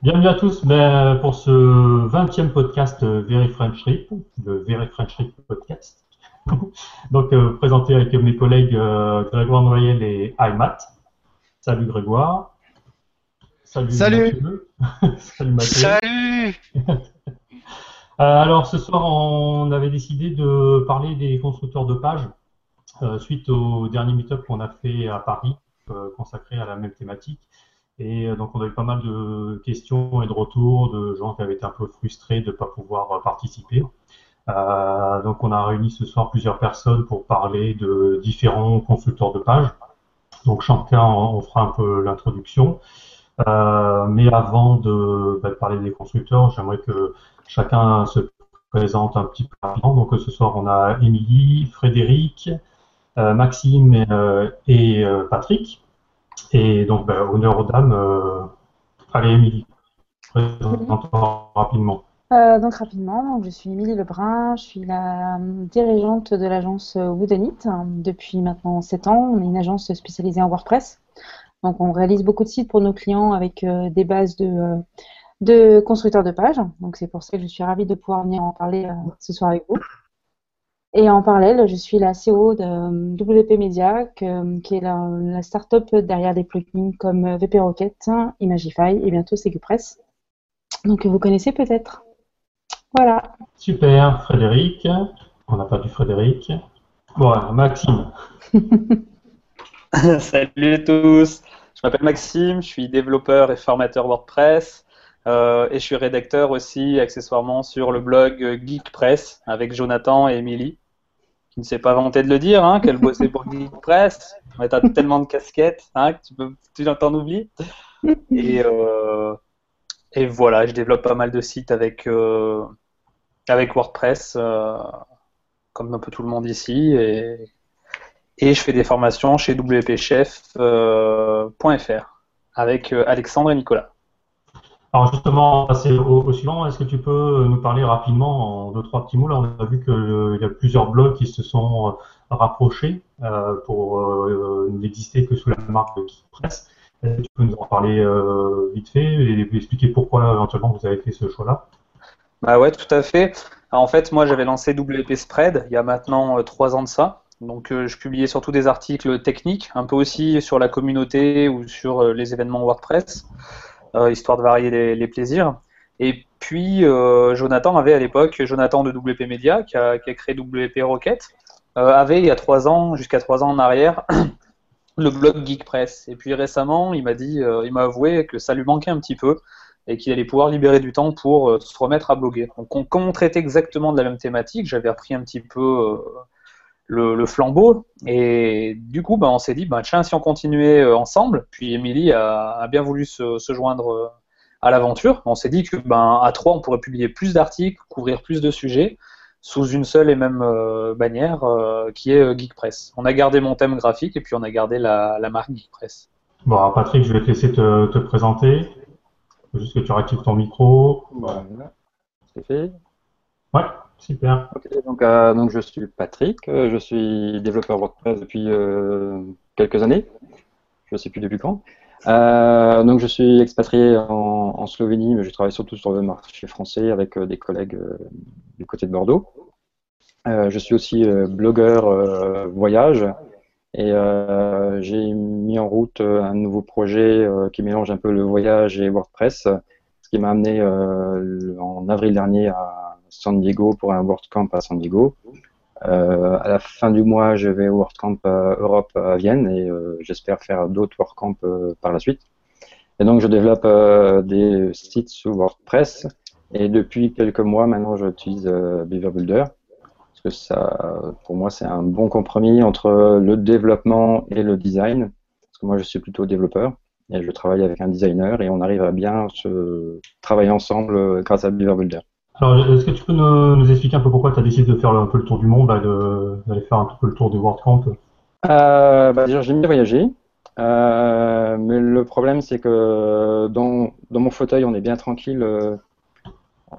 Bienvenue à tous ben, pour ce 20e podcast euh, Very French Trip, le Very French Trip podcast. Donc, euh, présenté avec mes collègues euh, Grégoire Noyel et Aymat. Salut Grégoire. Salut. Salut. Salut Salut. alors, ce soir, on avait décidé de parler des constructeurs de pages suite au dernier meet-up qu'on a fait à Paris, consacré à la même thématique. Et euh, donc on a eu pas mal de questions et de retours de gens qui avaient été un peu frustrés de ne pas pouvoir euh, participer. Euh, donc on a réuni ce soir plusieurs personnes pour parler de différents constructeurs de pages. Donc chacun on fera un peu l'introduction. Mais avant de, bah, parler des constructeurs, j'aimerais que chacun se présente un petit peu. Donc ce soir on a Émilie, Frédéric, Maxime et Patrick. Et donc, bah, honneur aux dames. Euh, allez, Émilie, présente-toi rapidement. Euh, donc rapidement, je suis Émilie Lebrun, je suis la dirigeante de l'agence Woodenit depuis maintenant 7 ans. On est une agence spécialisée en WordPress. Donc on réalise beaucoup de sites pour nos clients avec euh, des bases de, de constructeurs de pages. Donc c'est pour ça que je suis ravie de pouvoir venir en parler ce soir avec vous. Et en parallèle, je suis la CEO de euh, WP Media, qui est la, la start-up derrière des plugins comme VP Rocket, Imagify et bientôt SeguPress. Donc vous connaissez peut-être. Voilà. Super, Frédéric. On n'a pas du Frédéric. Bon, Maxime. Salut à tous. Je m'appelle Maxime, je suis développeur et formateur WordPress. Euh, et je suis rédacteur aussi, accessoirement, sur le blog Geekpress avec Jonathan et Émilie, qui ne s'est pas vanté de le dire, hein, qu'elle bossait pour Geekpress. Mais t'as tellement de casquettes hein, que tu peux, tu t'en oublies. Et, euh, et voilà, je développe pas mal de sites avec, euh, WordPress, comme un peu tout le monde ici. Et je fais des formations chez wpchef.fr avec Alexandre et Nicolas. Alors justement, passer au, suivant, est-ce que tu peux nous parler rapidement en deux, trois petits mots? Là, on a vu qu'il y a plusieurs blogs qui se sont euh, rapprochés euh, pour euh, n'exister que sous la marque Press. Est-ce que tu peux nous en parler vite fait et expliquer pourquoi éventuellement vous avez fait ce choix-là? Bah ouais, tout à fait. en fait, moi j'avais lancé WP Spread il y a maintenant trois ans de ça. Donc je publiais surtout des articles techniques, un peu aussi sur la communauté ou sur les événements WordPress. Euh, histoire de varier les, plaisirs. Et puis, euh, Jonathan avait à l'époque, Jonathan de WP Media, qui a, créé WP Rocket, euh, avait il y a trois ans, jusqu'à trois ans en arrière, le blog Geekpress. Et puis récemment, il m'a dit, il m'a avoué que ça lui manquait un petit peu et qu'il allait pouvoir libérer du temps pour se remettre à bloguer. Donc, on, comme on traitait exactement de la même thématique, j'avais appris un petit peu le, flambeau. Et du coup, bah, on s'est dit, bah, tiens, si on continuait euh, ensemble, puis Émilie a, bien voulu se, joindre euh, à l'aventure, on s'est dit que ben, à trois, on pourrait publier plus d'articles, couvrir plus de sujets sous une seule et même euh, bannière qui est GeekPress. On a gardé mon thème graphique et puis on a gardé la, marque GeekPress. Bon, Patrick, je vais te laisser te, présenter. juste que tu réactives ton micro. Voilà, c'est fait. Ouais. Super. euh, donc je suis Patrick, euh, je suis développeur WordPress depuis euh, quelques années, je ne sais plus depuis quand. donc je suis expatrié en, Slovénie, mais je travaille surtout sur le marché français avec des collègues du côté de Bordeaux. je suis aussi blogueur voyage et j'ai mis en route un nouveau projet qui mélange un peu le voyage et WordPress, ce qui m'a amené en avril dernier à San Diego pour un WordCamp à San Diego. Euh, à la fin du mois, je vais au WordCamp euh, Europe à Vienne et euh, j'espère faire d'autres WordCamp par la suite. Et donc, je développe des sites sous WordPress et depuis quelques mois maintenant, j'utilise Beaver Builder parce que ça, pour moi, c'est un bon compromis entre le développement et le design. Parce que moi, je suis plutôt développeur et je travaille avec un designer et on arrive à bien travailler ensemble grâce à Beaver Builder. Alors, est-ce que tu peux nous, expliquer un peu pourquoi tu as décidé de faire un peu le tour du monde, d'aller faire un peu le tour du WordCamp euh, bah, j'aime bien voyager. Euh, mais le problème, c'est que dans, dans, mon fauteuil, on est bien tranquille, euh,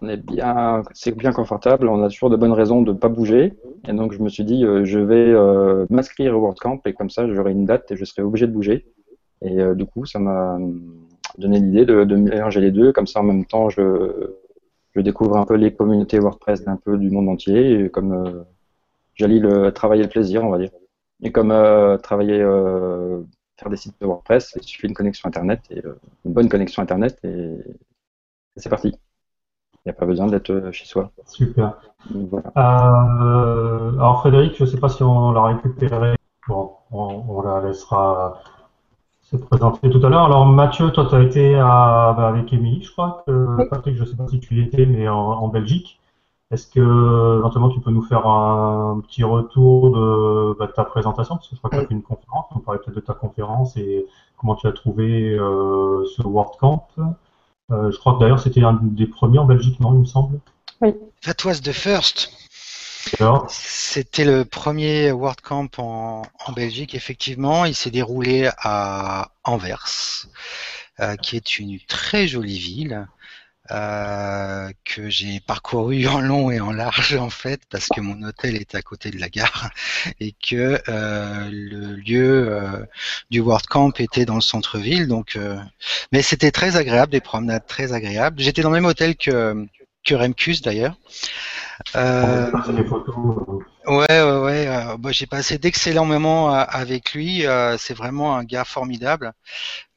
on est bien, c'est bien confortable, on a toujours de bonnes raisons de ne pas bouger. Et donc, je me suis dit, euh, je vais m'inscrire au WordCamp et comme ça, j'aurai une date et je serai obligé de bouger. Et du coup, ça m'a donné l'idée de, de, mélanger les deux. Comme ça, en même temps, je, je découvre un peu les communautés WordPress d'un peu du monde entier. Et comme euh, j'allie le travail et le plaisir, on va dire. Et comme euh, travailler, euh, faire des sites de WordPress, il suffit d'une connexion Internet, et, euh, une bonne connexion Internet, et, et c'est parti. Il n'y a pas besoin d'être chez soi. Super. Voilà. alors Frédéric, je ne sais pas si on l'a récupéré. Bon, on, on la laissera se présenter tout à l'heure. Alors Mathieu, toi tu as été à, bah, avec Émilie, je crois. Que, Patrick, je ne sais pas si tu y étais, mais en, en Belgique. Est-ce que éventuellement tu peux nous faire un petit retour de, bah, de ta présentation? Parce que je crois que tu as fait une conférence, on parlait peut-être de ta conférence et comment tu as trouvé euh, ce WordCamp. Euh, je crois que d'ailleurs c'était un des premiers en Belgique, non, il me semble? Oui. That was the first. C'était le premier WordCamp en, en Belgique, effectivement. Il s'est déroulé à Anvers, euh, qui est une très jolie ville. Euh, que j'ai parcouru en long et en large en fait parce que mon hôtel est à côté de la gare et que euh, le lieu euh, du WordCamp était dans le centre-ville donc mais c'était très agréable des promenades très agréables j'étais dans le même hôtel que que Remcus d'ailleurs euh, ouais, ouais, ouais. Euh, bah, j'ai passé d'excellents moments euh, avec lui. Euh, c'est vraiment un gars formidable.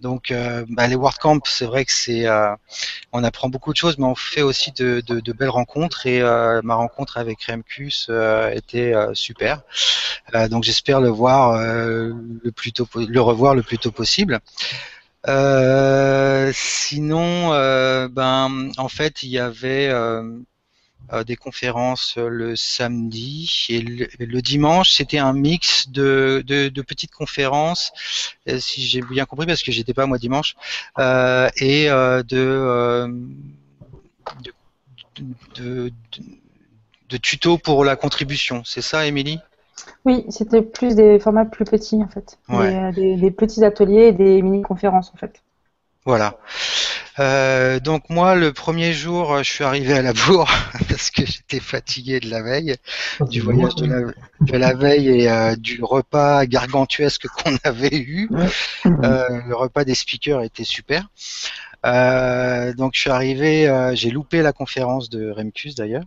Donc, bah, les WordCamp, c'est vrai que c'est, on apprend beaucoup de choses, mais on fait aussi de, de, de belles rencontres. Et ma rencontre avec Remcus était super. donc, j'espère le voir le plus tôt, le revoir le plus tôt possible. Sinon, ben, en fait, il y avait euh, des conférences euh, le samedi et le, dimanche. C'était un mix de, de, de, petites conférences euh, si j'ai bien compris parce que j'étais pas moi dimanche euh, et euh, de, de, de, tutos pour la contribution. C'est ça Émilie? Oui, c'était plus des formats plus petits en fait, ouais. des, des, des, petits ateliers et des mini-conférences en fait. Voilà. Euh, donc moi, le premier jour, je suis arrivé à la bourre parce que j'étais fatigué de la veille, Ah, du voyage de la, de la veille et euh, du repas gargantuesque qu'on avait eu. Euh, le repas des speakers était super. Euh, donc je suis arrivé, euh, j'ai loupé la conférence de Remcus d'ailleurs.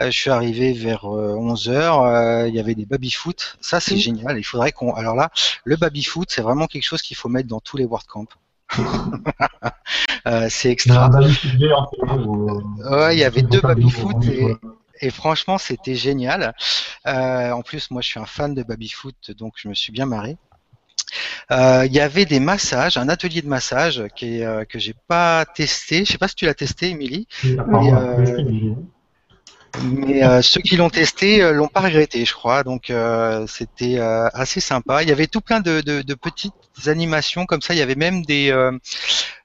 Euh, je suis arrivé vers 11 h Il y avait des baby-foot. Ça c'est Mhm. génial. Il faudrait qu'on. Alors là, le baby-foot, c'est vraiment quelque chose qu'il faut mettre dans tous les WordCamp. Euh, c'est extra. Ouais, il y avait deux baby-foot et franchement, c'était génial. Euh, en plus, moi, je suis un fan de baby-foot, donc je me suis bien marré. Euh, Il y avait des massages, un atelier de massage qui est, euh, que j'ai pas testé. Je sais pas si tu l'as testé, Émilie, Mais, euh, ceux qui l'ont testé euh, l'ont pas regretté, je crois. Donc euh, c'était euh, assez sympa. Il y avait tout plein de, de, de petites animations comme ça. Il y avait même des euh,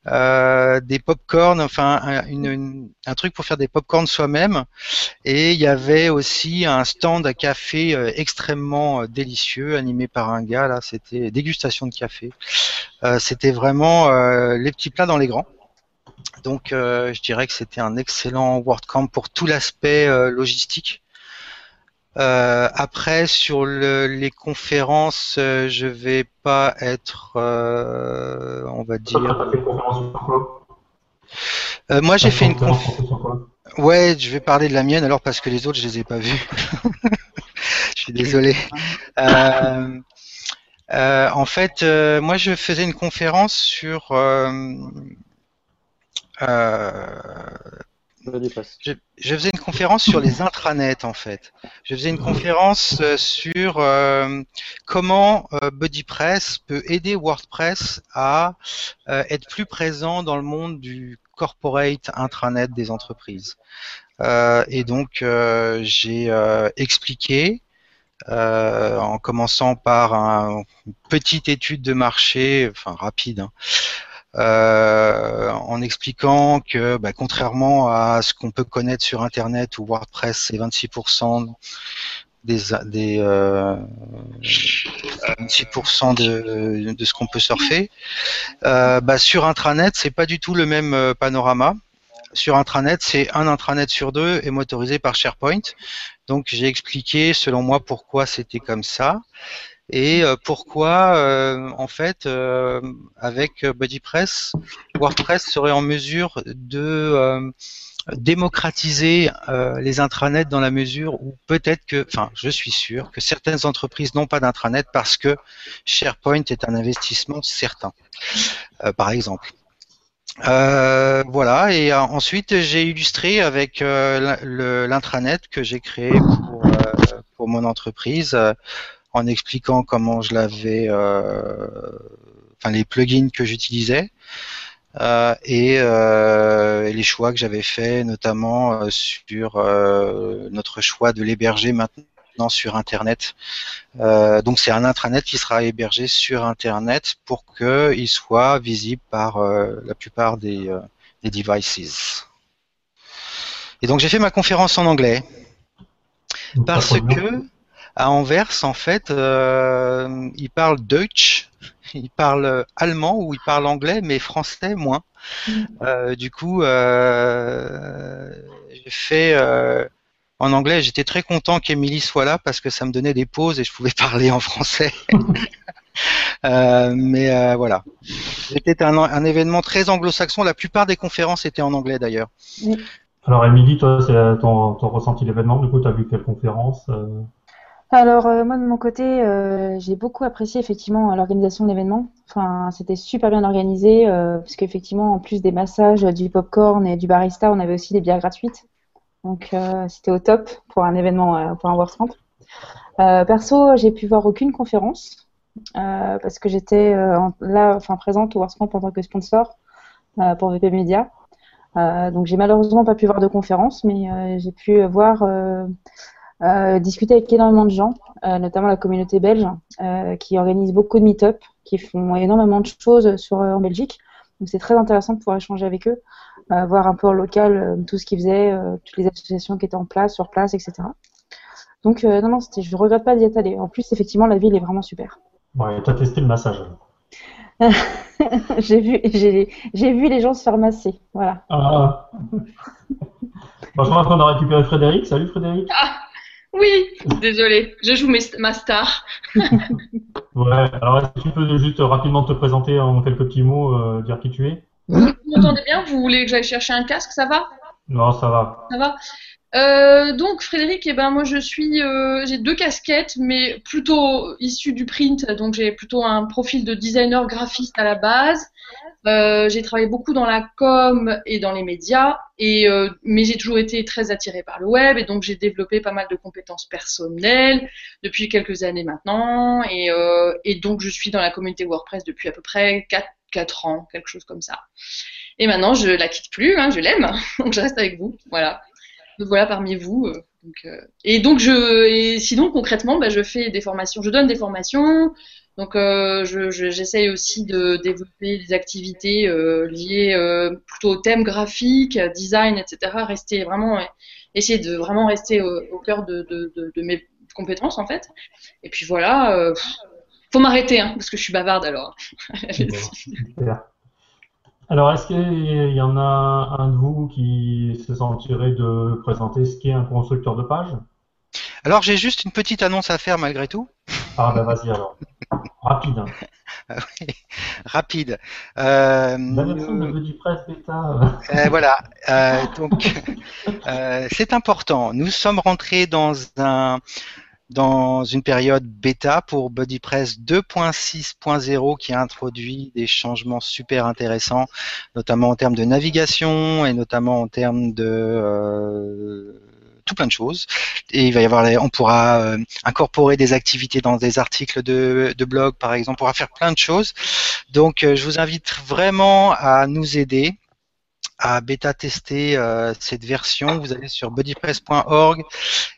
euh, des pop-corn, enfin un, une- une- un truc pour faire des pop-corn soi-même. Et il y avait aussi un stand à café extrêmement délicieux, animé par un gars. Là, c'était dégustation de café. C'était vraiment les petits plats dans les grands. Donc, euh, je dirais que c'était un excellent WordCamp pour tout l'aspect euh, logistique. Euh, après, sur le- les conférences, je vais pas être, on va dire. moi, j'ai fait une conférence Ouais, je vais parler de la mienne alors parce que les autres, je les ai pas vus. je suis désolé. En fait, moi, je faisais une conférence sur. euh, euh, Vas-y, passe. Je, je faisais une conférence sur les intranets en fait. Je faisais une conférence euh, sur euh, comment euh, BuddyPress peut aider WordPress à euh, être plus présent dans le monde du corporate intranet des entreprises. Euh, et donc euh, j'ai euh, expliqué euh, en commençant par un- une petite étude de marché, enfin rapide, hein, euh, en expliquant que, bah, contrairement à ce qu'on peut connaître sur Internet où WordPress c'est 26% des, des euh, 26% de, ce qu'on peut surfer, euh, bah, sur intranet c'est pas du tout le même panorama. Sur intranet, c'est un intranet sur deux est motorisé par SharePoint. Donc j'ai expliqué selon moi pourquoi c'était comme ça. Et pourquoi en fait avec BuddyPress, WordPress serait en mesure de démocratiser les intranets dans la mesure où peut-être que, enfin, je suis sûr que certaines entreprises n'ont pas d'intranet parce que SharePoint est un investissement certain, par exemple. Euh, voilà, et euh, ensuite j'ai illustré avec euh, l'intranet que j'ai créé pour, mon entreprise en expliquant comment je l'avais, enfin les plugins que j'utilisais. Et, et, les choix que j'avais fait, notamment sur notre choix de l'héberger maintenant sur Internet. Euh, donc c'est un intranet qui sera hébergé sur Internet pour qu'il soit visible par euh, la plupart des, euh, des, devices. Et donc j'ai fait ma conférence en anglais parce que à Anvers en fait ils parlent Deutsch, ils parlent allemand ou ils parlent anglais mais français moins. Mm. du coup j'ai fait en anglais. J'étais très content qu'Emilie soit là parce que ça me donnait des pauses et je pouvais parler en français. euh, mais euh, voilà. C'était un, un, événement très anglo-saxon. La plupart des conférences étaient en anglais d'ailleurs. Alors, Émilie, toi, c'est ton, ton ressenti de l'événement. Du coup, tu as vu quelle conférence euh? Alors euh, moi de mon côté, euh, j'ai beaucoup apprécié effectivement l'organisation de l'événement. Enfin, c'était super bien organisé euh, parce qu'effectivement, en plus des massages, du popcorn et du barista, on avait aussi des bières gratuites. Donc euh, c'était au top pour un événement, pour un perso, j'ai pu voir aucune conférence parce que j'étais là, enfin présente au WordCamp en tant que sponsor pour VP Media. donc j'ai malheureusement pas pu voir de conférence, mais j'ai pu voir discuter avec énormément de gens, notamment la communauté belge, qui organise beaucoup de meet-up, qui font énormément de choses sur, en Belgique. Donc c'est très intéressant de pouvoir échanger avec eux voir un peu en local euh, tout ce qu'ils faisaient, euh, toutes les associations qui étaient en place, sur place, etc. Donc euh, non, non, je ne regrette pas d'y être allé. En plus, effectivement, la ville est vraiment super. Ouais, tu as testé le massage. j'ai vu, j'ai, vu les gens se faire masser, voilà. Ah. bon, je crois qu'on a récupéré Frédéric. Salut Frédéric. Ah, oui, désolé, je joue ma star. ouais, alors est-ce que tu peux juste rapidement te présenter en quelques petits mots, dire qui tu es? Vous m'entendez bien? Vous voulez que j'aille chercher un casque? Ça va? Non, ça va. Ça va? Euh, donc Frédéric, eh ben moi je suis, euh, j'ai deux casquettes, mais plutôt issues du print, donc j'ai plutôt un profil de designer graphiste à la base. Euh, j'ai travaillé beaucoup dans la com et dans les médias, et mais j'ai toujours été très attirée par le web, et donc j'ai développé pas mal de compétences personnelles depuis quelques années maintenant, et, donc je suis dans la communauté WordPress depuis à peu près 4 4 ans, quelque chose comme ça. Et maintenant, je la quitte plus, hein, je l'aime, donc je reste avec vous. Voilà. Voilà parmi vous. Euh, euh, et donc, je, sinon, concrètement, bah, je fais des formations, je donne des formations. Donc, euh, j'essaye aussi de développer des activités liées plutôt au thème graphique, design, etc. Rester vraiment, essayer de vraiment rester au, cœur de, de, mes compétences, en fait. Et puis voilà faut m'arrêter, hein, parce que je suis bavarde alors. Alors, est-ce qu'il y en a un de vous qui se sentirait de présenter ce qu'est un constructeur de page Alors, j'ai juste une petite annonce à faire malgré tout. Ah ben vas-y alors. Rapide. Hein. Ah rapide. Euh. Euh, voilà. Euh, donc, c'est important. Nous sommes rentrés dans un dans une période bêta pour BuddyPress 2.6.0 qui a introduit des changements super intéressants, notamment en termes de navigation et notamment en termes de euh, tout plein de choses. Et il va y avoir, on pourra euh, incorporer des activités dans des articles de, de, blog, par exemple. On pourra faire plein de choses. Donc, euh, je vous invite vraiment à nous aider à bêta tester euh, cette version, vous allez sur buddypress.org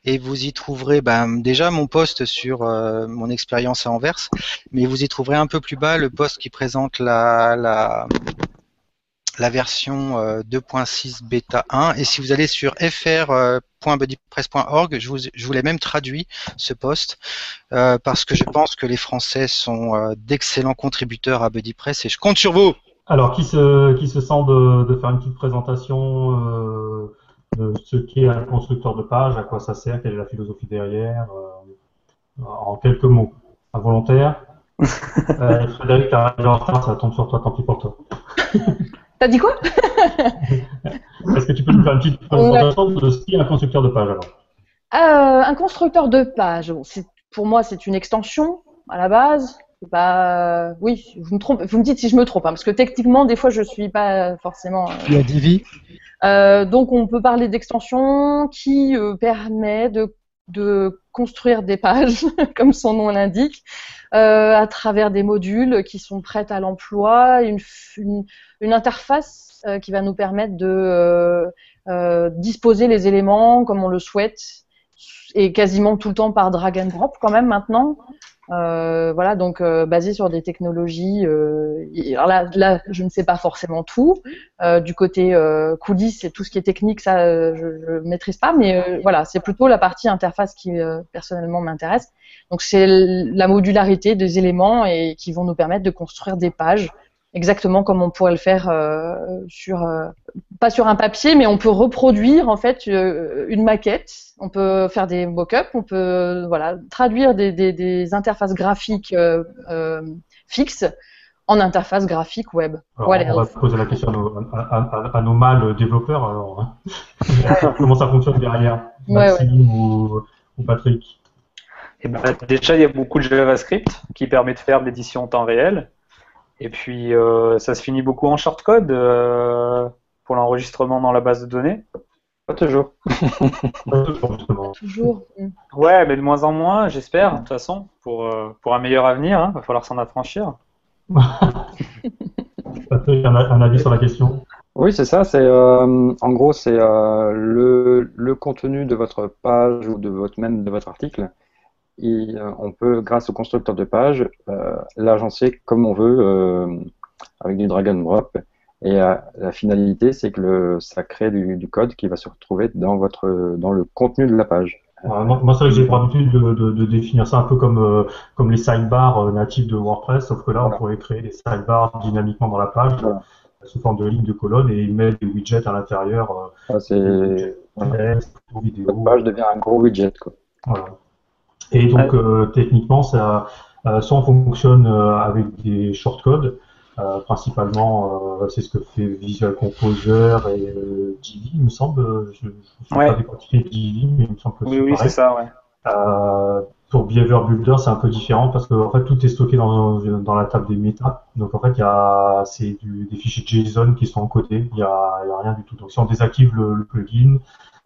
et vous y trouverez ben, déjà mon post sur euh, mon expérience à Anvers, mais vous y trouverez un peu plus bas le post qui présente la, la, version 2.6 euh, bêta 1. Et si vous allez sur fr.buddypress.org, je vous, l'ai même traduit ce post parce que je pense que les Français sont d'excellents contributeurs à BuddyPress et je compte sur vous. Alors, qui se, qui se sent de, de faire une petite présentation euh, de ce qu'est un constructeur de page, à quoi ça sert, quelle est la philosophie derrière, euh, en quelques mots Involontaire. euh, Frédéric, t'as arrivé en retard, ça tombe sur toi, tant pis pour toi. T'as dit quoi? Est-ce que tu peux nous faire une petite présentation de ce qu'est un constructeur de page alors? Euh, Un constructeur de page, bon, pour moi, c'est une extension à la base. Pas... Oui, vous me, trompe... vous me dites si je me trompe, hein, parce que techniquement, des fois, je suis pas forcément. Il y a Divi. Euh, donc, on peut parler d'extension qui euh, permet de, de construire des pages, comme son nom l'indique, euh, à travers des modules qui sont prêts à l'emploi, une, f- une, une interface euh, qui va nous permettre de disposer les éléments comme on le souhaite, et quasiment tout le temps par drag and drop quand même maintenant. Euh, voilà, donc euh, basé sur des technologies. euh, alors là, là, je ne sais pas forcément tout. Euh, du côté euh, coulisses et tout ce qui est technique, ça, euh, je, je maîtrise pas. Mais voilà, c'est plutôt la partie interface qui personnellement m'intéresse. Donc c'est la modularité des éléments et qui vont nous permettre de construire des pages exactement comme on pourrait le faire euh, sur euh, pas sur un papier, mais on peut reproduire en fait euh, une maquette. On peut faire des mock-ups, on peut voilà traduire des, des, des interfaces graphiques euh, euh, fixes en interface graphique web. Alors, Voilà. On va poser la question à nos, à, à- à nos mâles développeurs. Alors, hein. Comment ça fonctionne derrière Ouais, Maxime Ou, ou Patrick? Et ben, déjà, il y a beaucoup de JavaScript qui permet de faire de l'édition en temps réel. Et puis, euh, ça se finit beaucoup en shortcode euh, pour l'enregistrement dans la base de données. Pas toujours. Justement. Toujours. Ouais, mais de moins en moins, j'espère, de toute façon, pour, euh, pour un meilleur avenir. Il va falloir s'en affranchir. Patrick, un, un avis sur la question Oui, c'est ça. C'est euh, en gros, c'est euh, le, le contenu de votre page ou de votre même de votre article. Et, euh, on peut, grâce au constructeur de page, euh, l'agencer comme on veut euh, avec du drag and drop. Et la finalité, c'est que le, ça crée du, du code qui va se retrouver dans votre dans le contenu de la page. Ouais, Moi, moi, c'est vrai que j'ai pour habitude de, de, de définir ça un peu comme, euh, comme les sidebars euh, natifs de WordPress, sauf que là, on pourrait créer des sidebars dynamiquement dans la page, Voilà. sous forme de lignes de colonnes, et mettre des widgets à l'intérieur, euh, Ça, c'est voilà. page devient un gros widget. Quoi. Voilà. Et donc, euh, techniquement, ça, euh, ça on fonctionne euh, avec des shortcodes. Euh, principalement, euh, c'est ce que fait Visual Composer et euh, Divi, il me semble. Je ne Ouais. pas décortiquer Divi, mais il me semble que Oui, c'est oui, c'est ça, ouais. Euh, pour Behavior Builder, c'est un peu différent parce que en fait, tout est stocké dans, dans la table des méta. Donc en fait, il y a c'est du- des fichiers JSON qui sont encodés. Il y a, il y a rien du tout. Donc si on désactive le, le plugin,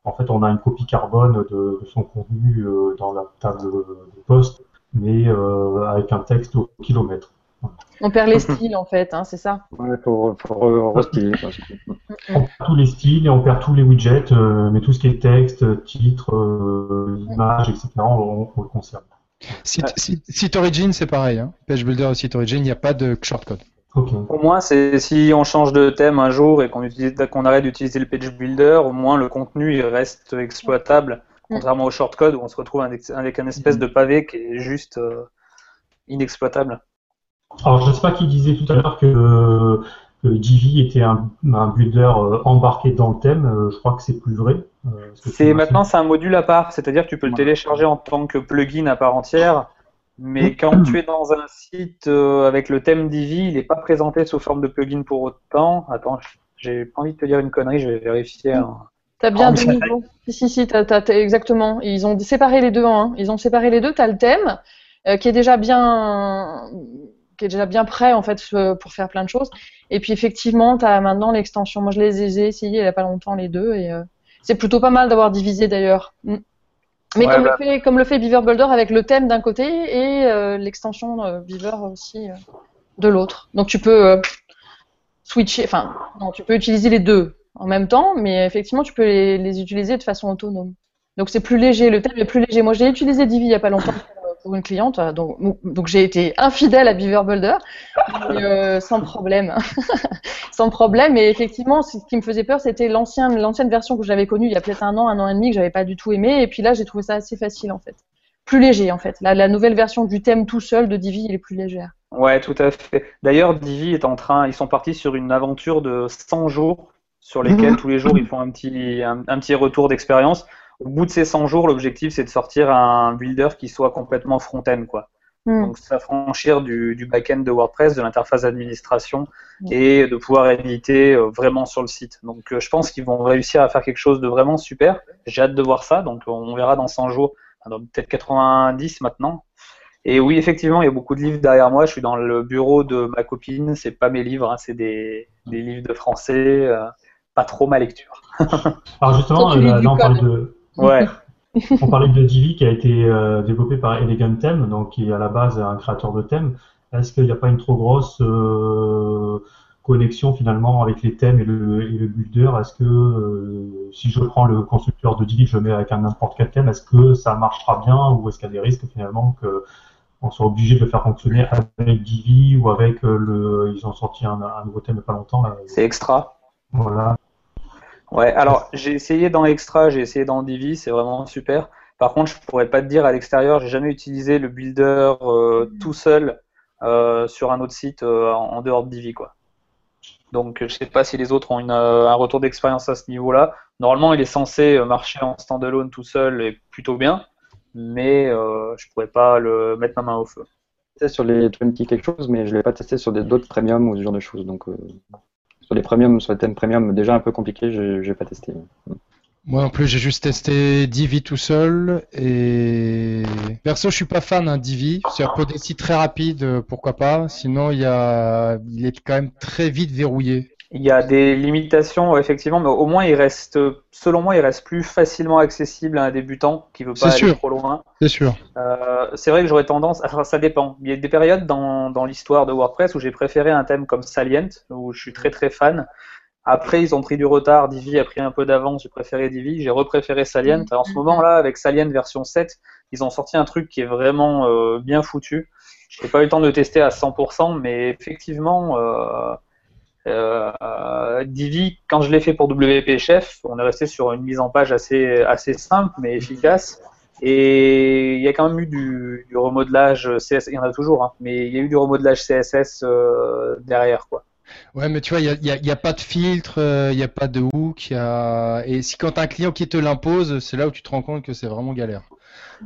en fait, on a une copie carbone de, de son contenu euh, dans la table de poste, mais euh, avec un texte au kilomètre. On perd les styles en fait, hein, c'est ça. Ouais, faut, faut re-. On perd tous les styles et on perd tous les widgets, euh, mais tout ce qui est texte, titre, euh, image, etc., on, on le conserve. Site, site- site Origin, c'est pareil. Hein. Page Builder et Site Origin, il n'y a pas de shortcode. Au moins, c'est si on change de thème un jour et qu'on utilise- qu'on arrête d'utiliser le page builder, au moins le contenu il reste exploitable, Mm. contrairement au shortcode où on se retrouve avec, avec un espèce de pavé qui est juste euh, inexploitable. Alors, je ne sais pas qui disait tout à l'heure que, que Divi était un, un builder euh, embarqué dans le thème. Euh, je crois que c'est plus vrai. Euh, C'est maintenant c'est un module à part, c'est-à-dire que tu peux le télécharger en tant que plugin à part entière, mais quand tu es dans un site euh, avec le thème Divi, il n'est pas présenté sous forme de plugin pour autant. Attends, j'ai pas envie de te dire une connerie, je vais vérifier. hein. T'as bien deux niveaux. Si, si, si, exactement. Ils ont séparé les deux en un. Ils ont séparé les deux. T'as le thème euh, qui est déjà bien, qui est déjà bien prêt en fait euh, pour faire plein de choses. Et puis effectivement, t'as maintenant l'extension. Moi, je les ai j'ai essayé il y a pas longtemps les deux et euh, c'est plutôt pas mal d'avoir divisé d'ailleurs. Mais Ouais, comme, bah. le fait, comme le fait Beaver Builder avec le thème d'un côté et euh, l'extension euh, Beaver aussi euh, de l'autre. Donc tu peux switcher, enfin, non, tu peux utiliser les deux en même temps, mais effectivement, tu peux les, les utiliser de façon autonome. Donc c'est plus léger, le thème est plus léger. Moi, j'ai utilisé Divi il y a pas longtemps pour, une cliente, euh, donc, donc j'ai été infidèle à Beaver Builder, mais, euh, sans problème. sans problème, et effectivement, ce qui me faisait peur, c'était l'ancienne l'ancienne version que j'avais connue il y a peut-être un an, un an et demi, que j'avais pas du tout aimé, et puis là, j'ai trouvé ça assez facile en fait. Plus léger en fait. La, la nouvelle version du thème tout seul de Divi, il est plus légère. Ouais, tout à fait. D'ailleurs, Divi est en train, ils sont partis sur une aventure de 100 jours sur lesquels tous les jours ils font un petit, un, un petit retour d'expérience. Au bout de ces 100 jours, l'objectif c'est de sortir un builder qui soit complètement front-end, quoi. Mm. Donc s'affranchir du, du back-end de WordPress, de l'interface d'administration et de pouvoir éditer euh, vraiment sur le site. Donc euh, je pense qu'ils vont réussir à faire quelque chose de vraiment super. J'ai hâte de voir ça, donc on verra dans 100 jours, peut-être 90 maintenant. Et oui, effectivement, il y a beaucoup de livres derrière moi. Je suis dans le bureau de ma copine. C'est pas mes livres, hein, c'est des, des, livres de français. Euh, pas trop ma lecture. Alors justement, là, on parle de. Ouais. On parlait de Divi qui a été euh, développé par Elegant Theme, donc qui est à la base un créateur de thèmes. Est-ce qu'il n'y a pas une trop grosse euh, connexion finalement avec les thèmes et le, et le builder? Est-ce que euh, si je prends le constructeur de Divi, je le mets avec un n'importe quel thème, est-ce que ça marchera bien ou est-ce qu'il y a des risques finalement que on soit obligé de le faire fonctionner avec Divi ou avec le. Ils ont sorti un, un nouveau thème il n'y a pas longtemps. C'est extra. Voilà. Ouais, alors j'ai essayé dans Extra, j'ai essayé dans Divi, c'est vraiment super. Par contre, je pourrais pas te dire à l'extérieur, j'ai jamais utilisé le builder euh, mm. tout seul euh, sur un autre site euh, en dehors de Divi, quoi. Donc, je sais pas si les autres ont une, un retour d'expérience à ce niveau-là. Normalement, il est censé marcher en standalone tout seul et plutôt bien, mais je pourrais pas le mettre ma main au feu. Testé sur les 20 quelque chose, mais je l'ai pas testé sur d'autres premiums ou ce genre de choses, donc sur les premiums, sur les thèmes premium, déjà un peu compliqué, je n'ai pas testé. Moi non plus, j'ai juste testé Divi tout seul et perso, je suis pas fan d'un hein, Divi. C'est un peu des sites très rapides, pourquoi pas. Sinon, il y a, il est quand même très vite verrouillé. Il y a des limitations, effectivement, mais au moins il reste, selon moi, il reste plus facilement accessible à un débutant qui veut pas aller trop loin. C'est sûr. Euh, c'est vrai que j'aurais tendance, enfin ça dépend. Il y a des périodes dans, dans l'histoire de WordPress où j'ai préféré un thème comme Salient, où je suis très très fan. Après, ils ont pris du retard, Divi a pris un peu d'avance, j'ai préféré Divi, j'ai repréféré Salient. En ce moment-là, avec Salient version 7, ils ont sorti un truc qui est vraiment euh, bien foutu. Je n'ai pas eu le temps de tester à 100%, mais effectivement, euh, euh, Divi, quand je l'ai fait pour WP Chef, on est resté sur une mise en page assez, simple mais efficace. Et il y a quand même eu du, remodelage CSS, il y en a toujours, hein, mais il y a eu du remodelage CSS euh, derrière. quoi. Ouais, mais tu vois, il n'y a, pas de filtre, euh, il n'y a pas de hook. Et si quand un client qui te l'impose, c'est là où tu te rends compte que c'est vraiment galère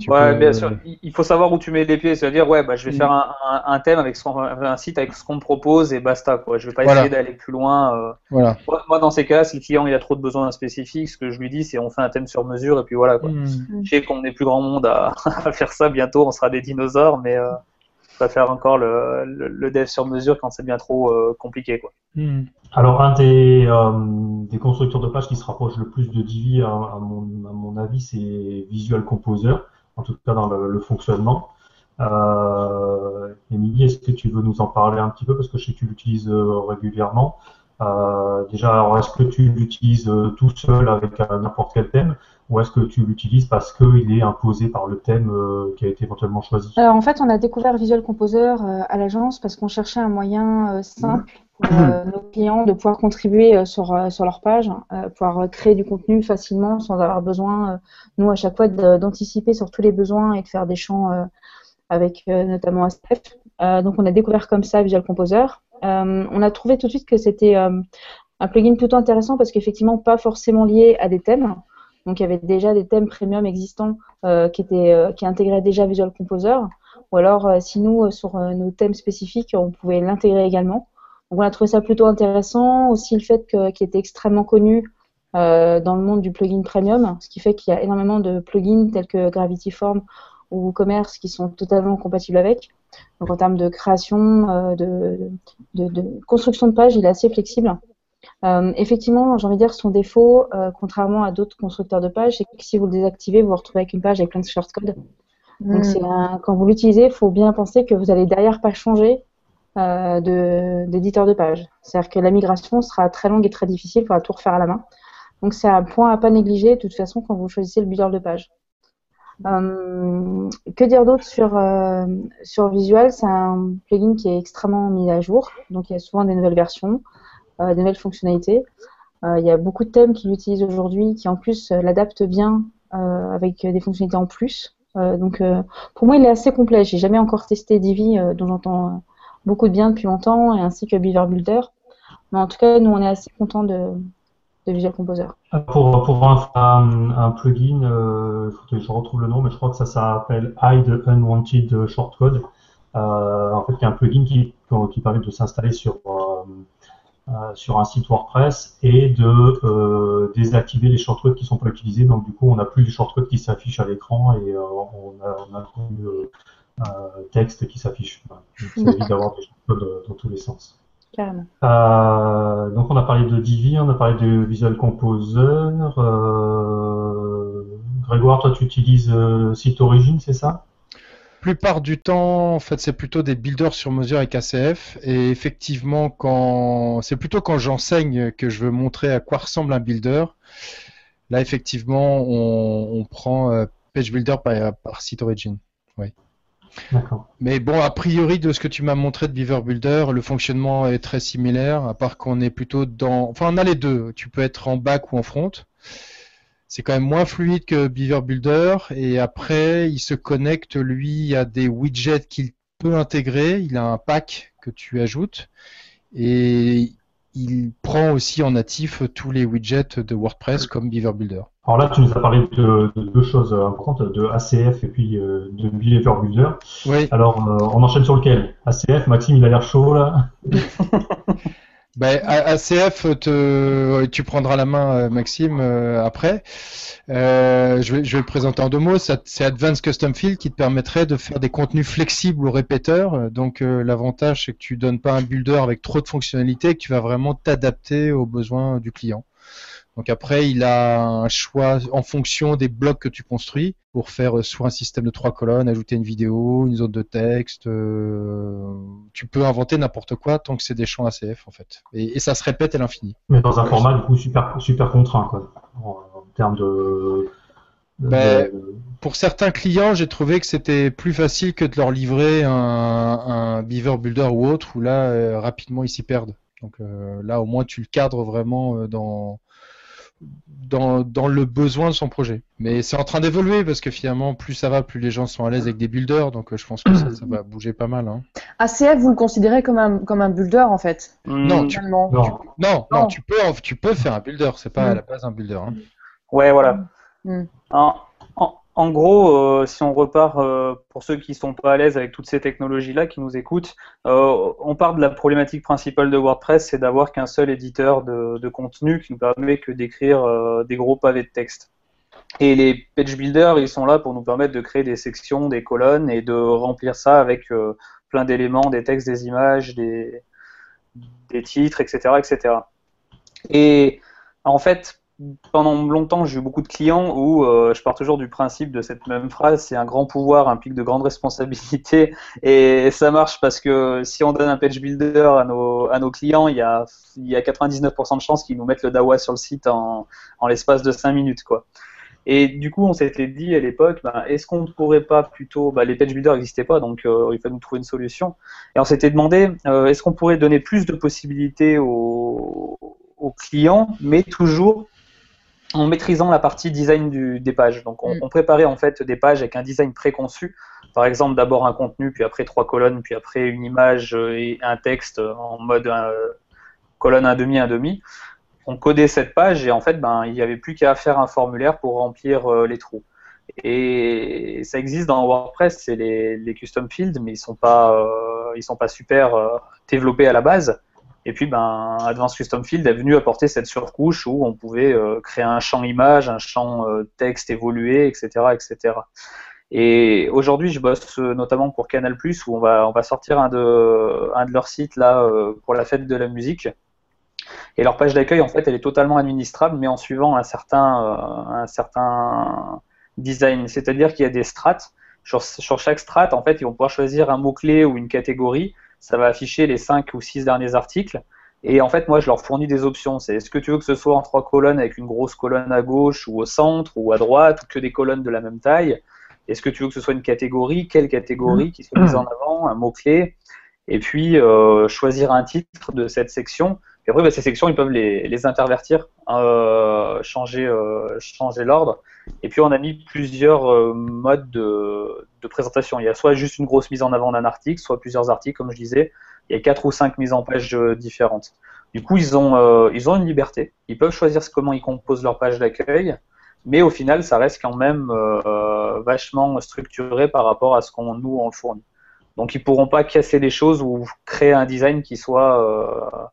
ouais, bien sûr. Il faut savoir où tu mets les pieds. C'est-à-dire, ouais, bah, je vais mm. faire un, un, thème avec ce un site avec ce qu'on me propose et basta. Quoi. Je vais pas essayer d'aller plus loin. Euh. Voilà. Moi, dans ces cas, si le client il a trop de besoins spécifiques, ce que je lui dis, c'est on fait un thème sur mesure et puis voilà. Quoi. Mm. Je sais qu'on est plus grand monde à, à, faire ça bientôt. On sera des dinosaures, mais euh, va faire encore le, le, dev sur mesure quand c'est bien trop euh, compliqué. Quoi. Mm. Alors, un des, euh, des, constructeurs de pages qui se rapproche le plus de Divi, à, à, mon, à mon, avis, c'est Visual Composer en tout cas dans le, fonctionnement. Euh, Émilie, est-ce que tu veux nous en parler un petit peu parce que je sais que tu l'utilises euh, régulièrement. Euh, déjà, est-ce que tu l'utilises euh, tout seul avec n'importe quel thème? Ou est-ce que tu l'utilises parce qu'il est imposé par le thème qui a été éventuellement choisi? Alors en fait, on a découvert Visual Composer à l'agence parce qu'on cherchait un moyen simple euh, nos clients de pouvoir contribuer euh, sur, euh, sur leur page, pouvoir créer du contenu facilement sans avoir besoin, nous, à chaque fois, d'anticiper sur tous les besoins et de faire des champs avec notamment Astef. donc, on a découvert comme ça Visual Composer. on a trouvé tout de suite que c'était un plugin plutôt intéressant parce qu'effectivement, pas forcément lié à des thèmes. Donc, il y avait déjà des thèmes premium existants qui, étaient, qui intégraient déjà Visual Composer. Ou alors, si nous, sur nos thèmes spécifiques, on pouvait l'intégrer également. Donc on a trouvé ça plutôt intéressant. Aussi le fait qu'il était extrêmement connu euh, dans le monde du plugin premium, ce qui fait qu'il y a énormément de plugins tels que Gravity Form ou WooCommerce qui sont totalement compatibles avec. Donc en termes de création, euh, de, de, de, construction de page, il est assez flexible. Euh, effectivement, j'ai envie de dire son défaut, euh, contrairement à d'autres constructeurs de pages, c'est que si vous le désactivez, vous vous retrouvez avec une page avec plein de shortcodes. Donc hmm. quand vous l'utilisez, il faut bien penser que vous allez derrière pas changer euh, d'éditeur de, page. C'est-à-dire que la migration sera très longue et très difficile, il faudra tout refaire à la main. Donc c'est un point à pas négliger de toute façon quand vous choisissez le builder de page. Que dire d'autre sur, sur Visual? C'est un plugin qui est extrêmement mis à jour, donc il y a souvent des nouvelles versions, des nouvelles fonctionnalités. il y a beaucoup de thèmes qui l'utilisent aujourd'hui, qui en plus l'adaptent bien avec des fonctionnalités en plus. donc pour moi il est assez complet. J'ai jamais encore testé Divi, dont j'entends beaucoup de bien depuis longtemps, et ainsi que Beaver Builder. Mais en tout cas, nous, on est assez contents de, Visual Composer. Pour, pour un, un, plugin, euh, je retrouve le nom, mais je crois que ça s'appelle Hide Unwanted Shortcode. en fait, il y a un plugin qui permet de s'installer sur sur un site WordPress et de désactiver les shortcuts qui ne sont pas utilisés. Donc du coup, on n'a plus les shortcuts qui s'affichent à l'écran et on a, on a texte qui s'affiche. Ça évite d'avoir des shortcuts dans tous les sens. Euh, donc on a parlé de Divi, on a parlé de Visual Composer. Euh, Grégoire, toi tu utilises euh, Site Origin, c'est ça? Plupart du temps, en fait, c'est plutôt des builders sur mesure avec ACF. Et effectivement, quand c'est plutôt quand j'enseigne que je veux montrer à quoi ressemble un builder. Là, effectivement, on, prend Page Builder par, par Site Origin. Oui. Mais bon, a priori, de ce que tu m'as montré de Beaver Builder, le fonctionnement est très similaire, à part qu'on est plutôt dans. Enfin, on a les deux. Tu peux être en back ou en front. C'est quand même moins fluide que Beaver Builder. Et après, il se connecte, lui, à des widgets qu'il peut intégrer. Il a un pack que tu ajoutes. Et il prend aussi en natif tous les widgets de WordPress comme Beaver Builder. Alors là, tu nous as parlé de, deux choses importantes, de ACF et puis euh, de Beaver Builder. Oui. Alors, euh, on enchaîne sur lequel? ACF, Maxime, il a l'air chaud là. Ben, ACF, tu prendras la main, euh, Maxime, après. je, vais, je vais le présenter en deux mots. C'est Advanced Custom Field qui te permettrait de faire des contenus flexibles au répéteur. Donc, l'avantage, c'est que tu donnes pas un builder avec trop de fonctionnalités, que tu vas vraiment t'adapter aux besoins du client. Donc après, il a un choix en fonction des blocs que tu construis pour faire euh, soit un système de trois colonnes, ajouter une vidéo, une zone de texte. Euh, tu peux inventer n'importe quoi tant que c'est des champs ACF en fait. Et, ça se répète à l'infini. Mais dans un format du coup super, super contraint quoi, en, termes de. Ben, pour certains clients, j'ai trouvé que c'était plus facile que de leur livrer un, un Beaver Builder ou autre, où là, euh, rapidement, ils s'y perdent. Donc là, au moins, tu le cadres vraiment dans, dans, dans, le besoin de son projet. Mais c'est en train d'évoluer parce que finalement, plus ça va, plus les gens sont à l'aise avec des builders. Donc euh, je pense que ça, va bouger pas mal. Hein. ACF, vous le considérez comme un, comme un builder en fait? Non, tu, non. non, tu, peux, tu peux faire un builder. C'est pas à la base un builder. Hein. Ouais, voilà. Mm. En gros, euh, si on repart euh, pour ceux qui sont pas à l'aise avec toutes ces technologies-là, qui nous écoutent, euh, on part de la problématique principale de WordPress, c'est d'avoir qu'un seul éditeur de, contenu qui nous permet que d'écrire des gros pavés de texte. Et les page builders, ils sont là pour nous permettre de créer des sections, des colonnes et de remplir ça avec plein d'éléments, des textes, des images, des, des titres, etc., etc. Et en fait, pendant longtemps, j'ai eu beaucoup de clients où euh, je pars toujours du principe de cette même phrase c'est un grand pouvoir implique de grandes responsabilités. Et ça marche parce que si on donne un page builder à nos, clients, il y a, il y a 99% de chances qu'ils nous mettent le DAWA sur le site en, en l'espace de 5 minutes. quoi. Et du coup, on s'était dit à l'époque, ben, est-ce qu'on ne pourrait pas plutôt, ben, les page builders n'existaient pas, donc euh, il fallait nous trouver une solution. Et on s'était demandé, euh, est-ce qu'on pourrait donner plus de possibilités aux clients, mais toujours en maîtrisant la partie design du, des pages. Donc on, mm. on, préparait en fait des pages avec un design préconçu. Par exemple, d'abord un contenu, puis après trois colonnes, puis après une image et un texte en mode euh, colonne un demi, un demi. On codait cette page et en fait, ben, il n'y avait plus qu'à faire un formulaire pour remplir euh, les trous. Et ça existe dans WordPress, c'est les, les, custom fields, mais ils sont pas, euh, ils sont pas super développés à la base. Et puis, ben, Advanced Custom Field est venu apporter cette surcouche où on pouvait euh, créer un champ image, un champ euh, texte évolué, etc., etc. Et aujourd'hui, je bosse euh, notamment pour Canal+, où on va, sortir un de, leurs sites là pour la fête de la musique. Et leur page d'accueil, en fait, elle est totalement administrable, mais en suivant un certain, un certain design. C'est-à-dire qu'il y a des strates. Sur, sur chaque strate, en fait, ils vont pouvoir choisir un mot-clé ou une catégorie ça va afficher les 5 ou 6 derniers articles. Et en fait, moi, je leur fournis des options. C'est est-ce que tu veux que ce soit en trois colonnes avec une grosse colonne à gauche ou au centre ou à droite ou que des colonnes de la même taille? Est-ce que tu veux que ce soit une catégorie? Quelle catégorie qui soit mise en avant? Un mot-clé? Et puis, euh, choisir un titre de cette section. Et après, bah, ces sections, ils peuvent les, les intervertir, changer, euh, changer l'ordre. Et puis, on a mis plusieurs euh, modes de, de, présentation. Il y a soit juste une grosse mise en avant d'un article, soit plusieurs articles, comme je disais. Il y a quatre ou cinq mises en page euh, différentes. Du coup, ils ont, euh, ils ont une liberté. Ils peuvent choisir comment ils composent leur page d'accueil. Mais au final, ça reste quand même vachement structuré par rapport à ce qu'on nous on fournit. Donc ils pourront pas casser les choses ou créer un design qui soit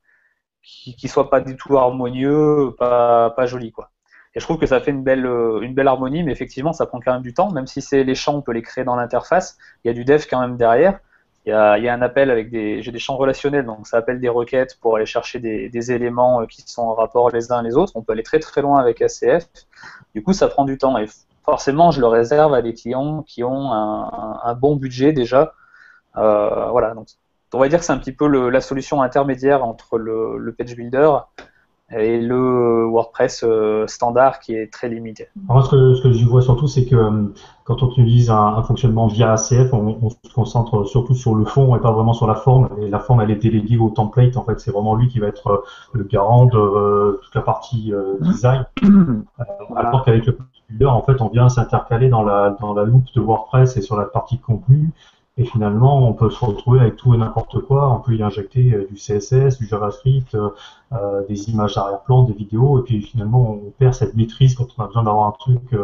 qui, soit pas du tout harmonieux, pas, pas joli quoi. Et je trouve que ça fait une belle, une belle harmonie, mais effectivement, ça prend quand même du temps. Même si c'est les champs, on peut les créer dans l'interface. Il y a du dev quand même derrière. Il y a, il y a un appel avec des, j'ai des champs relationnels, donc ça appelle des requêtes pour aller chercher des, des, éléments euh, qui sont en rapport les uns les autres. On peut aller très très loin avec ACF. Du coup, ça prend du temps et forcément, je le réserve à des clients qui ont un, un bon budget déjà. Euh, voilà, donc on va dire que c'est un petit peu le, la solution intermédiaire entre le, le page builder et le WordPress euh, standard qui est très limité. Alors, ce que, ce que j'y vois surtout, c'est que euh, quand on utilise un, fonctionnement via ACF, on, on, se concentre surtout sur le fond et pas vraiment sur la forme. Et la forme, elle est déléguée au template. En fait, c'est vraiment lui qui va être euh, le garant de toute la partie design. alors qu'avec le builder, en fait, on vient s'intercaler dans la, dans la loupe de WordPress et sur la partie contenu. Et finalement, on peut se retrouver avec tout et n'importe quoi. On peut y injecter euh, du CSS, du JavaScript, euh, euh, des images d'arrière-plan, des vidéos. Et puis finalement, on perd cette maîtrise quand on a besoin d'avoir un truc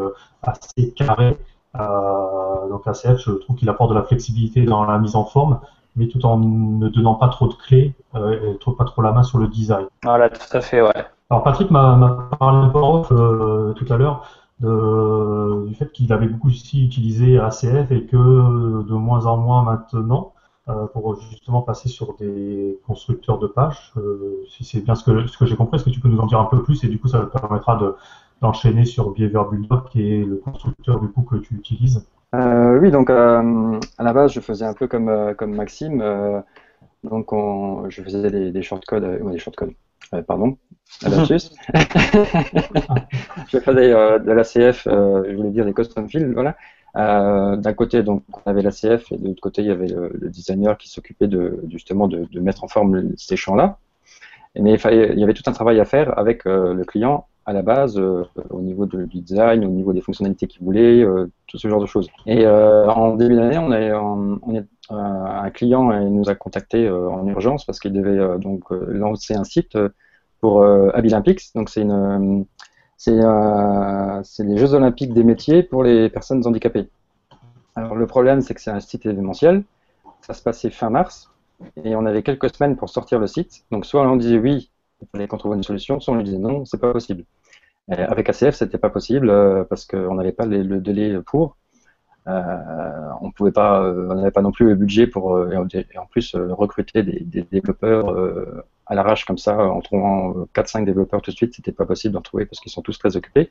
assez carré. donc ACF, je trouve qu'il apporte de la flexibilité dans la mise en forme, mais tout en ne donnant pas trop de clés et trop, pas trop la main sur le design. Voilà, tout à fait, ouais. Alors Patrick m'a parlé un peu off tout à l'heure de, du fait qu'il avait beaucoup aussi utilisé ACF et que de moins en moins maintenant, euh, pour justement passer sur des constructeurs de pages. Euh, si c'est bien ce que, ce que j'ai compris, est-ce que tu peux nous en dire un peu plus? Et du coup ça permettra de, d'enchaîner sur Behavior Builder qui est le constructeur du coup que tu utilises euh, Oui, donc à la base je faisais un peu comme, comme Maxime. donc on, je faisais des, des shortcodes, des shortcodes, pardon, lapsus. je faisais euh, de l'ACF, euh, je voulais dire des custom fields, voilà. Euh, d'un côté, donc, on avait l'ACF et de l'autre côté, il y avait le, designer qui s'occupait de, justement de, mettre en forme ces champs-là. Mais il, il, y avait tout un travail à faire avec le client à la base, au niveau du design, au niveau des fonctionnalités qu'il voulait, tout ce genre de choses. Et en début d'année, on, on, on est, un client nous a contacté en urgence parce qu'il devait donc lancer un site pour euh, Abilympics. Donc c'est euh, les Jeux Olympiques des métiers pour les personnes handicapées. Alors le problème, c'est que c'est un site événementiel. Ça se passait fin mars et on avait quelques semaines pour sortir le site. Donc soit on disait oui, il fallait qu'on trouve une solution, soit on disait non, c'est pas possible. avec ACF, c'était pas possible euh, parce qu'on n'avait pas le délai pour. On pouvait pas, on n'avait pas non plus le budget pour, et en plus recruter des, développeurs à l'arrache comme ça, en trouvant 4-5 développeurs tout de suite, c'était pas possible d'en trouver parce qu'ils sont tous très occupés.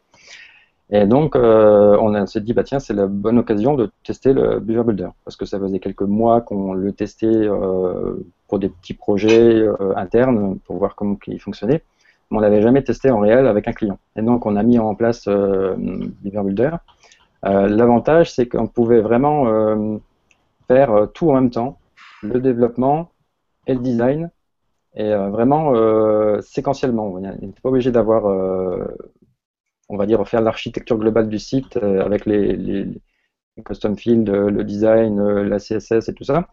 Et donc, euh, on s'est dit, bah tiens, c'est la bonne occasion de tester le Beaver Builder, parce que ça faisait quelques mois qu'on le testait euh, pour des petits projets euh, internes, pour voir comment il fonctionnait, mais on l'avait jamais testé en réel avec un client. Et donc, on a mis en place Beaver Builder. L'avantage, c'est qu'on pouvait vraiment faire tout en même temps, le développement et le design, et euh, vraiment euh, séquentiellement. On n'est pas obligé d'avoir, euh, on va dire, faire l'architecture globale du site avec les, custom fields, le design, la CSS et tout ça.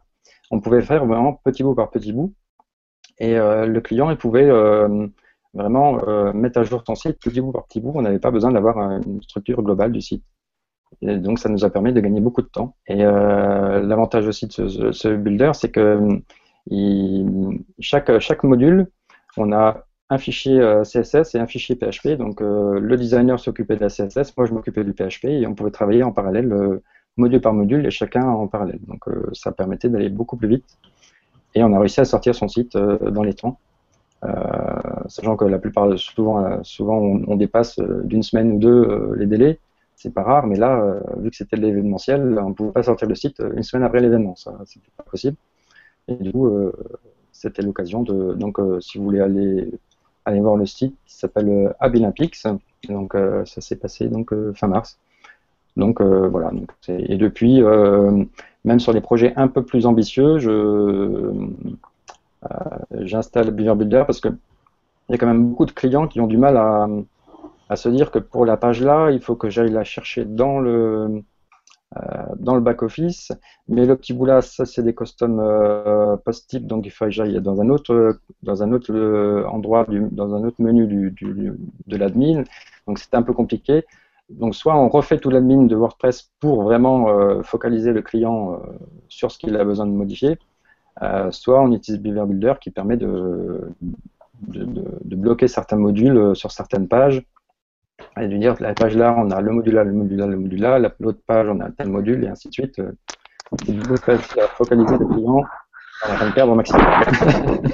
On pouvait faire vraiment petit bout par petit bout. Et le client, il pouvait vraiment mettre à jour son site petit bout par petit bout. On n'avait pas besoin d'avoir une structure globale du site. Et donc ça nous a permis de gagner beaucoup de temps. Et l'avantage aussi de ce, builder, c'est que chaque, module, on a un fichier euh, CSS et un fichier PHP. Donc euh, le designer s'occupait de la CSS, moi je m'occupais du PHP et on pouvait travailler en parallèle, euh, module par module et chacun en parallèle. Donc ça permettait d'aller beaucoup plus vite. Et on a réussi à sortir son site dans les temps. sachant que la plupart, souvent on, dépasse d'une semaine ou deux les délais. C'est pas rare, mais là, vu que c'était l'événementiel, on ne pouvait pas sortir le site une semaine après l'événement. Ça, c'était pas possible. Et du coup, euh, c'était l'occasion de. Donc, euh, si vous voulez aller, aller voir le site, qui s'appelle euh, Abilympics. Donc, ça s'est passé donc fin mars. Donc voilà. Et depuis, même sur les projets un peu plus ambitieux, je j'installe Beaver Builder parce que il y a quand même beaucoup de clients qui ont du mal à, à se dire que pour la page là, il faut que j'aille la chercher dans le euh, dans le back-office. Mais le petit bout là, ça c'est des custom euh, post-type, donc il faut que j'aille dans un autre, dans un autre euh, endroit, du, dans un autre menu du, du, de l'admin. Donc c'était un peu compliqué. donc soit on refait tout l'admin de WordPress pour vraiment focaliser le client sur ce qu'il a besoin de modifier, soit on utilise Beaver Builder qui permet de, de, bloquer certains modules sur certaines pages et de dire la page là on a le module là, le module là, le module là, l'autre page on a tel module et ainsi de suite. Et du coup, focaliser le client on est en train de perdre Maxime.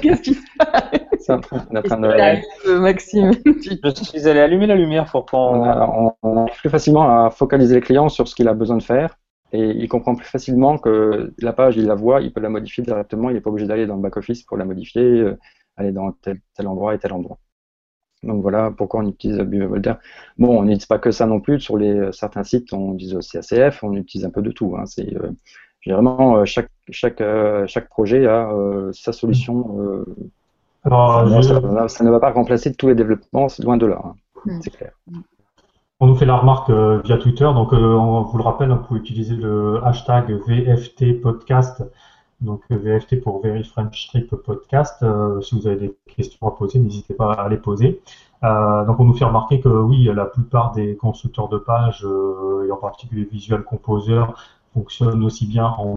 Qu'est-ce qui se passe? On est en train de... Maxime? Je suis allé allumer la lumière pour qu'on. On, arrive plus facilement à focaliser le client sur ce qu'il a besoin de faire. Et il comprend plus facilement que la page, il la voit, il peut la modifier directement, il n'est pas obligé d'aller dans le back-office pour la modifier, euh, aller dans tel, tel, endroit et tel endroit. Donc voilà pourquoi on utilise Beaver Bon, on n'utilise pas que ça non plus. Sur les, euh, certains sites, on utilise aussi ACF, on utilise un peu de tout. Hein. C'est, euh, vraiment euh, chaque chaque euh, chaque projet a euh, sa solution. Alors, ça, ne va pas remplacer tous les développements, c'est loin de là, hein. hmm. c'est clair. On nous fait la remarque via Twitter, donc on vous le rappelle, vous pouvez utiliser le hashtag VFT podcast, donc VFT pour Very French Trip Podcast. si vous avez des questions à poser, n'hésitez pas à les poser. donc on nous fait remarquer que oui, la plupart des constructeurs de pages, et en particulier Visual Composer, fonctionne aussi bien en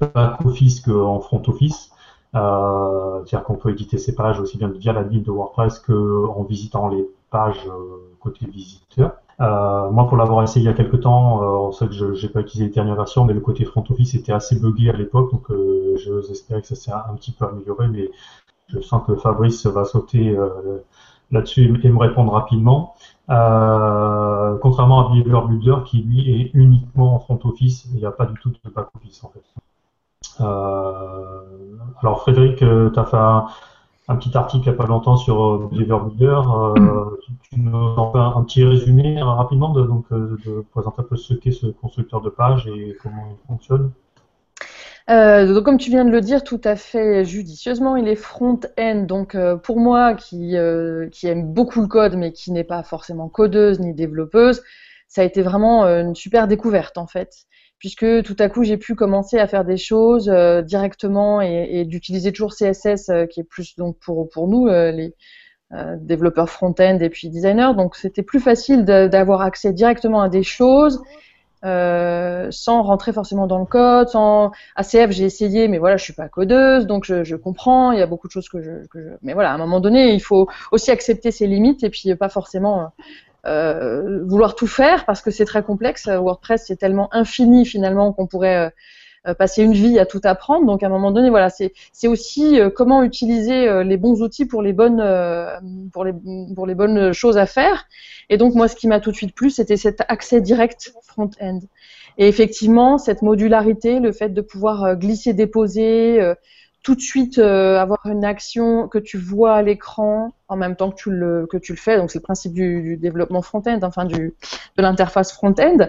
back office qu'en front office. Euh, C'est-à-dire qu'on peut éditer ses pages aussi bien via la de WordPress qu'en visitant les pages euh, côté visiteur. Euh, moi, pour l'avoir essayé il y a quelques temps, euh, on sait que je n'ai pas utilisé les dernières versions, mais le côté front office était assez buggé à l'époque, donc euh, que ça s'est un, petit peu amélioré, mais je sens que Fabrice va sauter là-dessus et me répondre rapidement. Euh, contrairement à Behavior Builder qui lui est uniquement en front office, il n'y a pas du tout de back office en fait. Euh, alors Frédéric, euh, tu as fait un, petit article il n'y a pas longtemps sur Behavior Builder. tu, nous en fais un, petit résumé rapidement de, donc, de présenter un peu ce qu'est ce constructeur de page et comment il fonctionne euh, donc, comme tu viens de le dire tout à fait judicieusement, il est front-end. Donc, euh, pour moi, qui, euh, qui aime beaucoup le code, mais qui n'est pas forcément codeuse ni développeuse, ça a été vraiment une super découverte en fait, puisque tout à coup, j'ai pu commencer à faire des choses directement et, d'utiliser toujours CSS, qui est plus donc pour pour nous les développeurs front-end et puis designers. Donc, c'était plus facile d'avoir accès directement à des choses euh, sans rentrer forcément dans le code, sans ACF j'ai essayé, mais voilà, je suis pas codeuse, donc je, comprends, il y a beaucoup de choses que que je, mais voilà, à un moment donné, il faut aussi accepter ses limites et puis pas forcément euh, vouloir tout faire parce que c'est très complexe. WordPress c'est tellement infini finalement qu'on pourrait euh, passer une vie à tout apprendre. Donc à un moment donné, voilà, c'est aussi euh, comment utiliser euh, les bons outils pour les bonnes pour les pour les bonnes choses à faire. Et donc moi, ce qui m'a tout de suite plu, c'était cet accès direct front-end. Et effectivement, cette modularité, le fait de pouvoir glisser, déposer, tout de suite avoir une action que tu vois à l'écran en même temps que tu le que tu le fais. Donc c'est le principe du, du développement front-end, enfin du de l'interface front-end.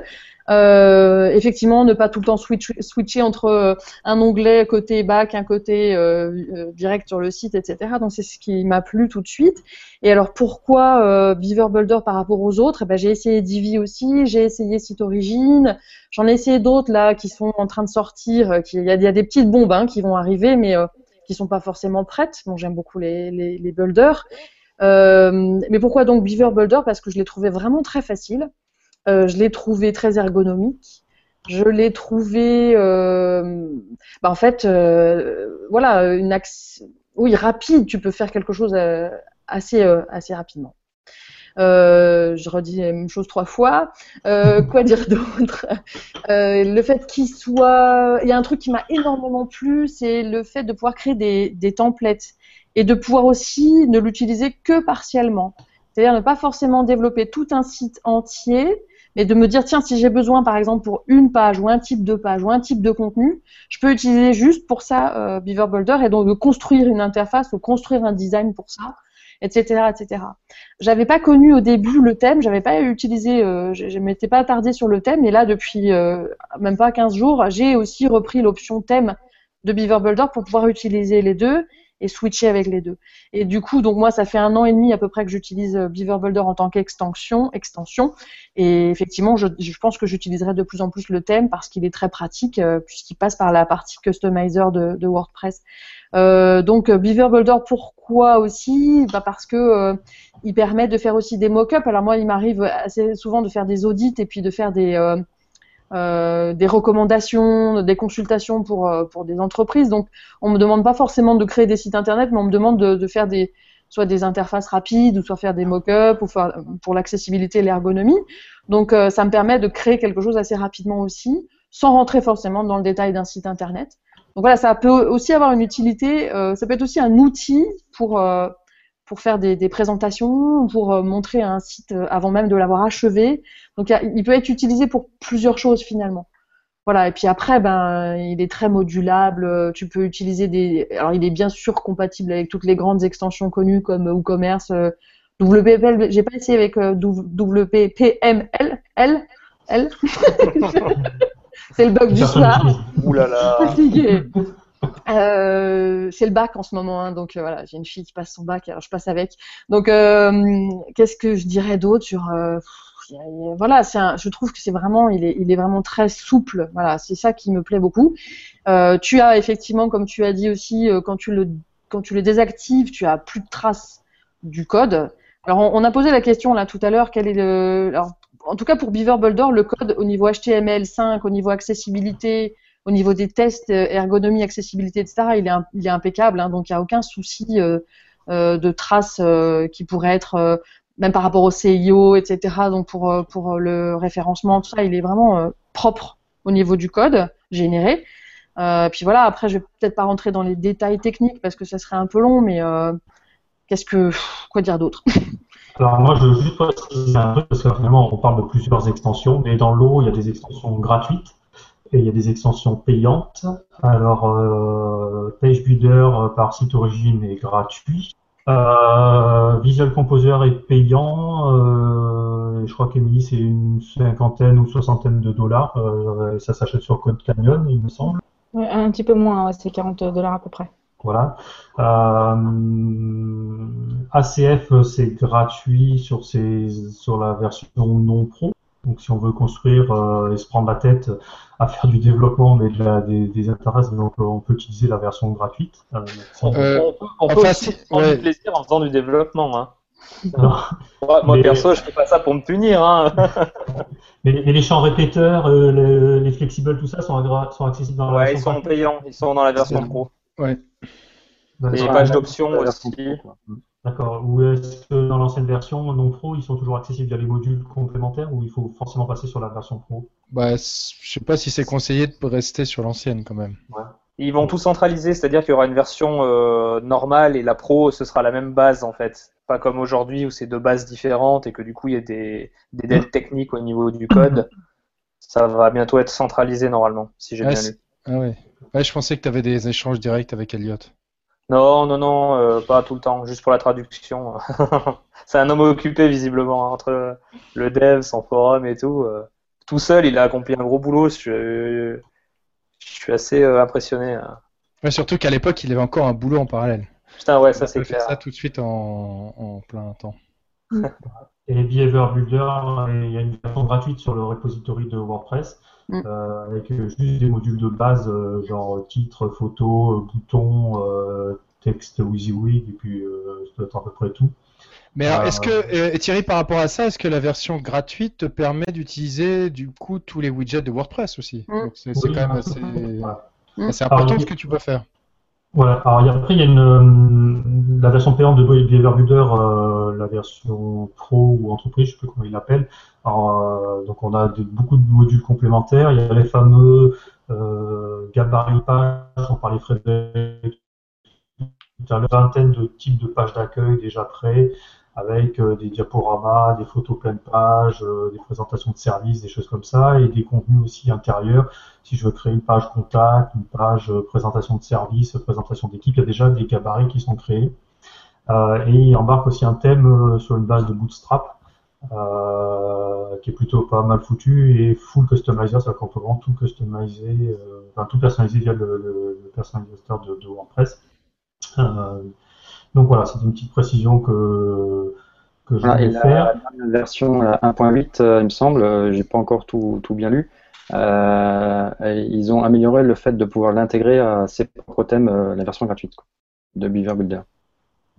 Euh, effectivement, ne pas tout le temps switcher entre euh, un onglet côté back, un côté euh, direct sur le site, etc. Donc c'est ce qui m'a plu tout de suite. Et alors pourquoi Beaver Builder par rapport aux autres? Eh ben, J'ai essayé Divi aussi, j'ai essayé Site Origin, j'en ai essayé d'autres là qui sont en train de sortir. Il y, a, des petites bombes hein, qui vont arriver, mais qui sont pas forcément prêtes. Bon, j'aime beaucoup les, les, les builders. mais pourquoi donc Beaver Builder Parce que je l'ai trouvé vraiment très facile. Euh, je l'ai trouvé très ergonomique. Je l'ai trouvé, euh, bah, en fait, euh, voilà, une axe, oui, rapide. Tu peux faire quelque chose assez, assez rapidement. je redis la même chose trois fois. quoi dire d'autre? Le fait qu'il soit, il y a un truc qui m'a énormément plu, c'est le fait de pouvoir créer des, des templates et de pouvoir aussi ne l'utiliser que partiellement. C'est-à-dire ne pas forcément développer tout un site entier, mais de me dire tiens si j'ai besoin par exemple pour une page ou un type de page ou un type de contenu, je peux utiliser juste pour ça euh, Beaver Builder et donc de construire une interface ou construire un design pour ça, etc. etc. J'avais pas connu au début le thème, j'avais pas utilisé, euh, je, m'étais pas attardée sur le thème, et là depuis euh, même pas 15 jours, j'ai aussi repris l'option thème de Beaver Builder pour pouvoir utiliser les deux. Et switcher avec les deux. Et du coup, donc moi, ça fait un an et demi à peu près que j'utilise euh, Beaver Builder en tant qu'extension, extension. Et effectivement, je, je pense que j'utiliserai de plus en plus le thème parce qu'il est très pratique euh, puisqu'il passe par la partie customizer de, de WordPress. Euh, donc Beaver Builder, pourquoi aussi? Bah Parce que euh, il permet de faire aussi des mock-ups. Alors moi, il m'arrive assez souvent de faire des audits et puis de faire des euh, des recommandations, des consultations pour, euh, pour des entreprises. Donc, on me demande pas forcément de créer des sites internet, mais on me demande de, de faire des, soit des interfaces rapides, ou soit faire des mock-ups, ou faire, pour l'accessibilité et l'ergonomie. Donc, euh, ça me permet de créer quelque chose assez rapidement aussi, sans rentrer forcément dans le détail d'un site internet. Donc voilà, ça peut aussi avoir une utilité. euh, ça peut être aussi un outil pour euh, pour faire des, des présentations, pour euh, montrer un site euh, avant même de l'avoir achevé. Donc il y a- il peut être utilisé pour plusieurs choses finalement. Voilà, et puis après, ben, il est très modulable. Tu peux utiliser des. Alors, il est bien sûr compatible avec toutes les grandes extensions connues comme WooCommerce, euh, WPPL. J'ai pas essayé avec WPPML, L, L. C'est le bug du soir. Ouh là là. Fatigué. Euh, c'est le bac en ce moment, hein, donc euh, voilà, j'ai une fille qui passe son bac, alors je passe avec. Donc, euh, qu'est-ce que je dirais d'autre sur voilà, un- je trouve que c'est vraiment, il est, il est vraiment très souple. Voilà, c'est ça qui me plaît beaucoup. Tu as effectivement, comme tu as dit aussi, quand tu le, quand tu le désactives, tu as plus de traces du code. Alors, on, a posé la question là tout à l'heure, quel est le, alors, en tout cas pour Beaver Builder, le code au niveau HTML5, au niveau accessibilité, au niveau des tests, euh, ergonomie, accessibilité, etc., il est, impeccable, hein, donc il n'y a aucun souci euh, euh, de traces qui pourraient être, même par rapport au CIO, etc., donc pour, pour le référencement, tout ça, il est vraiment propre au niveau du code généré. Puis voilà, après, je vais peut-être pas rentrer dans les détails techniques parce que ça serait un peu long, mais qu'est-ce que, quoi dire d'autre? Alors moi, je veux juste préciser un truc, parce que finalement, on parle de plusieurs extensions, mais dans l'eau, il y a des extensions gratuites il y a des extensions payantes. Alors, euh, Page Builder euh, par site origine est gratuit. Euh, Visual Composer est payant. Euh, je crois qu'Emily, c'est une cinquantaine ou soixantaine de dollars. Ça s'achète sur Code Canyon, il me semble. Ouais, un petit peu moins, ouais, c'est 40 dollars à peu près. Voilà. ACF, c'est gratuit sur la version non pro. Donc, si on veut construire euh, et se prendre la tête à faire du développement, mais de la, des, des interfaces, donc on peut utiliser la version gratuite. Euh, sans- Euh, on peut, on peut enfin, aussi si- prendre ouais. du plaisir en faisant du développement. Hein. Moi, Mais- perso, je fais pas ça pour me punir. Hein. mais, mais les champs répéteurs, euh, les, les flexibles, tout ça sont, agra- sont accessibles dans la Ouais, ils version sont gratuite. payants, ils sont dans la version pro. Ouais. Dans les pages d'options La version aussi. pro. D'accord. Ou est-ce que dans l'ancienne version non pro, ils sont toujours accessibles? Via les modules complémentaires ou il faut forcément passer sur la version pro? Bah, je sais pas si c'est conseillé de rester sur l'ancienne quand même. Ils vont tout centraliser, c'est-à-dire qu'il y aura une version euh, normale et la pro, ce sera la même base en fait. Pas comme aujourd'hui où c'est deux bases différentes et que du coup il y a des, des dettes techniques au niveau du code. Ça va bientôt être centralisé normalement, si j'ai Ouais, bien lu. Ah ouais. Ouais, je pensais que tu avais des échanges directs avec Elliot. Non, non, non, euh, pas tout le temps, juste pour la traduction. c'est un homme occupé visiblement hein, entre le dev, son forum et tout. euh. Tout seul, il a accompli un gros boulot. Je, je suis assez euh, impressionné. hein. Ouais, surtout qu'à l'époque, il avait encore un boulot en parallèle. Putain, ouais, ça c'est clair. ça tout de suite en, en plein temps. Et Behavior Builder, il y a une version gratuite sur le repository de WordPress, Mm. euh, avec euh, juste des modules de base, euh, genre titre, photo, euh, bouton, euh, texte WYSIWYG, et puis euh, ça doit être à peu près tout. Mais alors, Euh, est-ce que, euh, et Thierry, par rapport à ça, est-ce que la version gratuite te permet d'utiliser du coup tous les widgets de WordPress aussi? Mm. Donc c'est quand même assez, assez important ce que tu peux faire. Voilà. Alors après, il y a une, euh, la version payante de Behavior Builder, euh, la version pro ou entreprise, je sais plus comment ils l'appellent. Euh, donc on a beaucoup de modules complémentaires. Il y a les fameux euh, gabarits pages, on parlait Frédéric une vingtaine de types de pages d'accueil déjà prêts, avec euh, des diaporamas, des photos pleine page, euh, des présentations de services, des choses comme ça, et des contenus aussi intérieurs. Si je veux créer une page contact, une page euh, présentation de services, présentation d'équipe, il y a déjà des gabarits qui sont créés. Euh, et il embarque aussi un thème sur une base de Bootstrap, euh, qui est plutôt pas mal foutu et full customizer, c'est-à-dire qu'on peut vraiment tout customiser, euh, enfin tout personnaliser via le, le, le personnalisateur de, de WordPress. Donc voilà, c'est une petite précision que, que je voulais la, faire. La version 1.8, il me semble, j'ai pas encore tout, tout bien lu. ils ont amélioré le fait de pouvoir l'intégrer à ses propres thèmes, la version gratuite de Beaver Builder,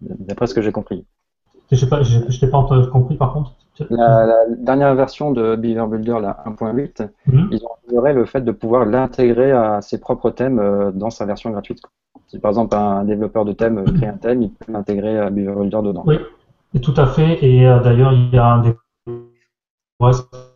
d'après ce que j'ai compris. Je n'ai pas, je, pas compris par contre. La, dernière version de Beaver Builder, la 1.8, mhm. ils ont amélioré le fait de pouvoir l'intégrer à ses propres thèmes euh, dans sa version gratuite. Si par exemple un développeur de thème crée un thème, il peut Beaver Builder dedans. Oui, tout à fait. Et euh, d'ailleurs, il y a un des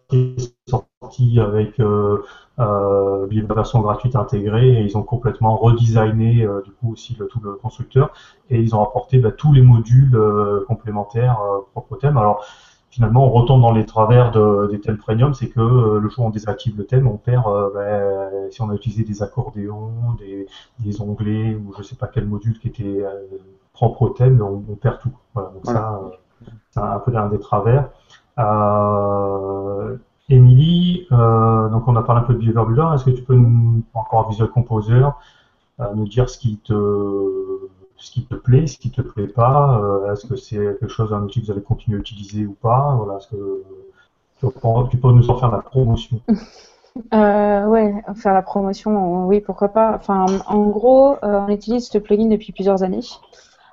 qui est sorti avec euh, euh, gratuite intégrée et ils ont complètement redesigné euh, du coup aussi le, tout le constructeur et ils ont apporté bah, tous les modules complémentaires propres au thème. Alors finalement, on retombe dans les travers de, des thèmes premium, c'est que le jour où on désactive le thème, on perd, bah, si on a utilisé des accordéons, des, des, onglets ou je sais pas quel module qui était propre au thème, on, on perd tout. Voilà, donc ça, c'est un peu l'un des travers. Euh, Émilie, euh, donc on a parlé un peu de Builder. Est-ce que tu peux nous, encore Visual Composer, euh, nous dire ce qui te ce qui te plaît, ce qui te plaît pas Est-ce que c'est quelque chose, un outil que vous allez continuer à utiliser ou pas Voilà, est-ce que tu peux, nous en faire la promotion euh, ouais, faire la promotion, oui, pourquoi pas. Enfin, en gros, on utilise ce plugin depuis plusieurs années.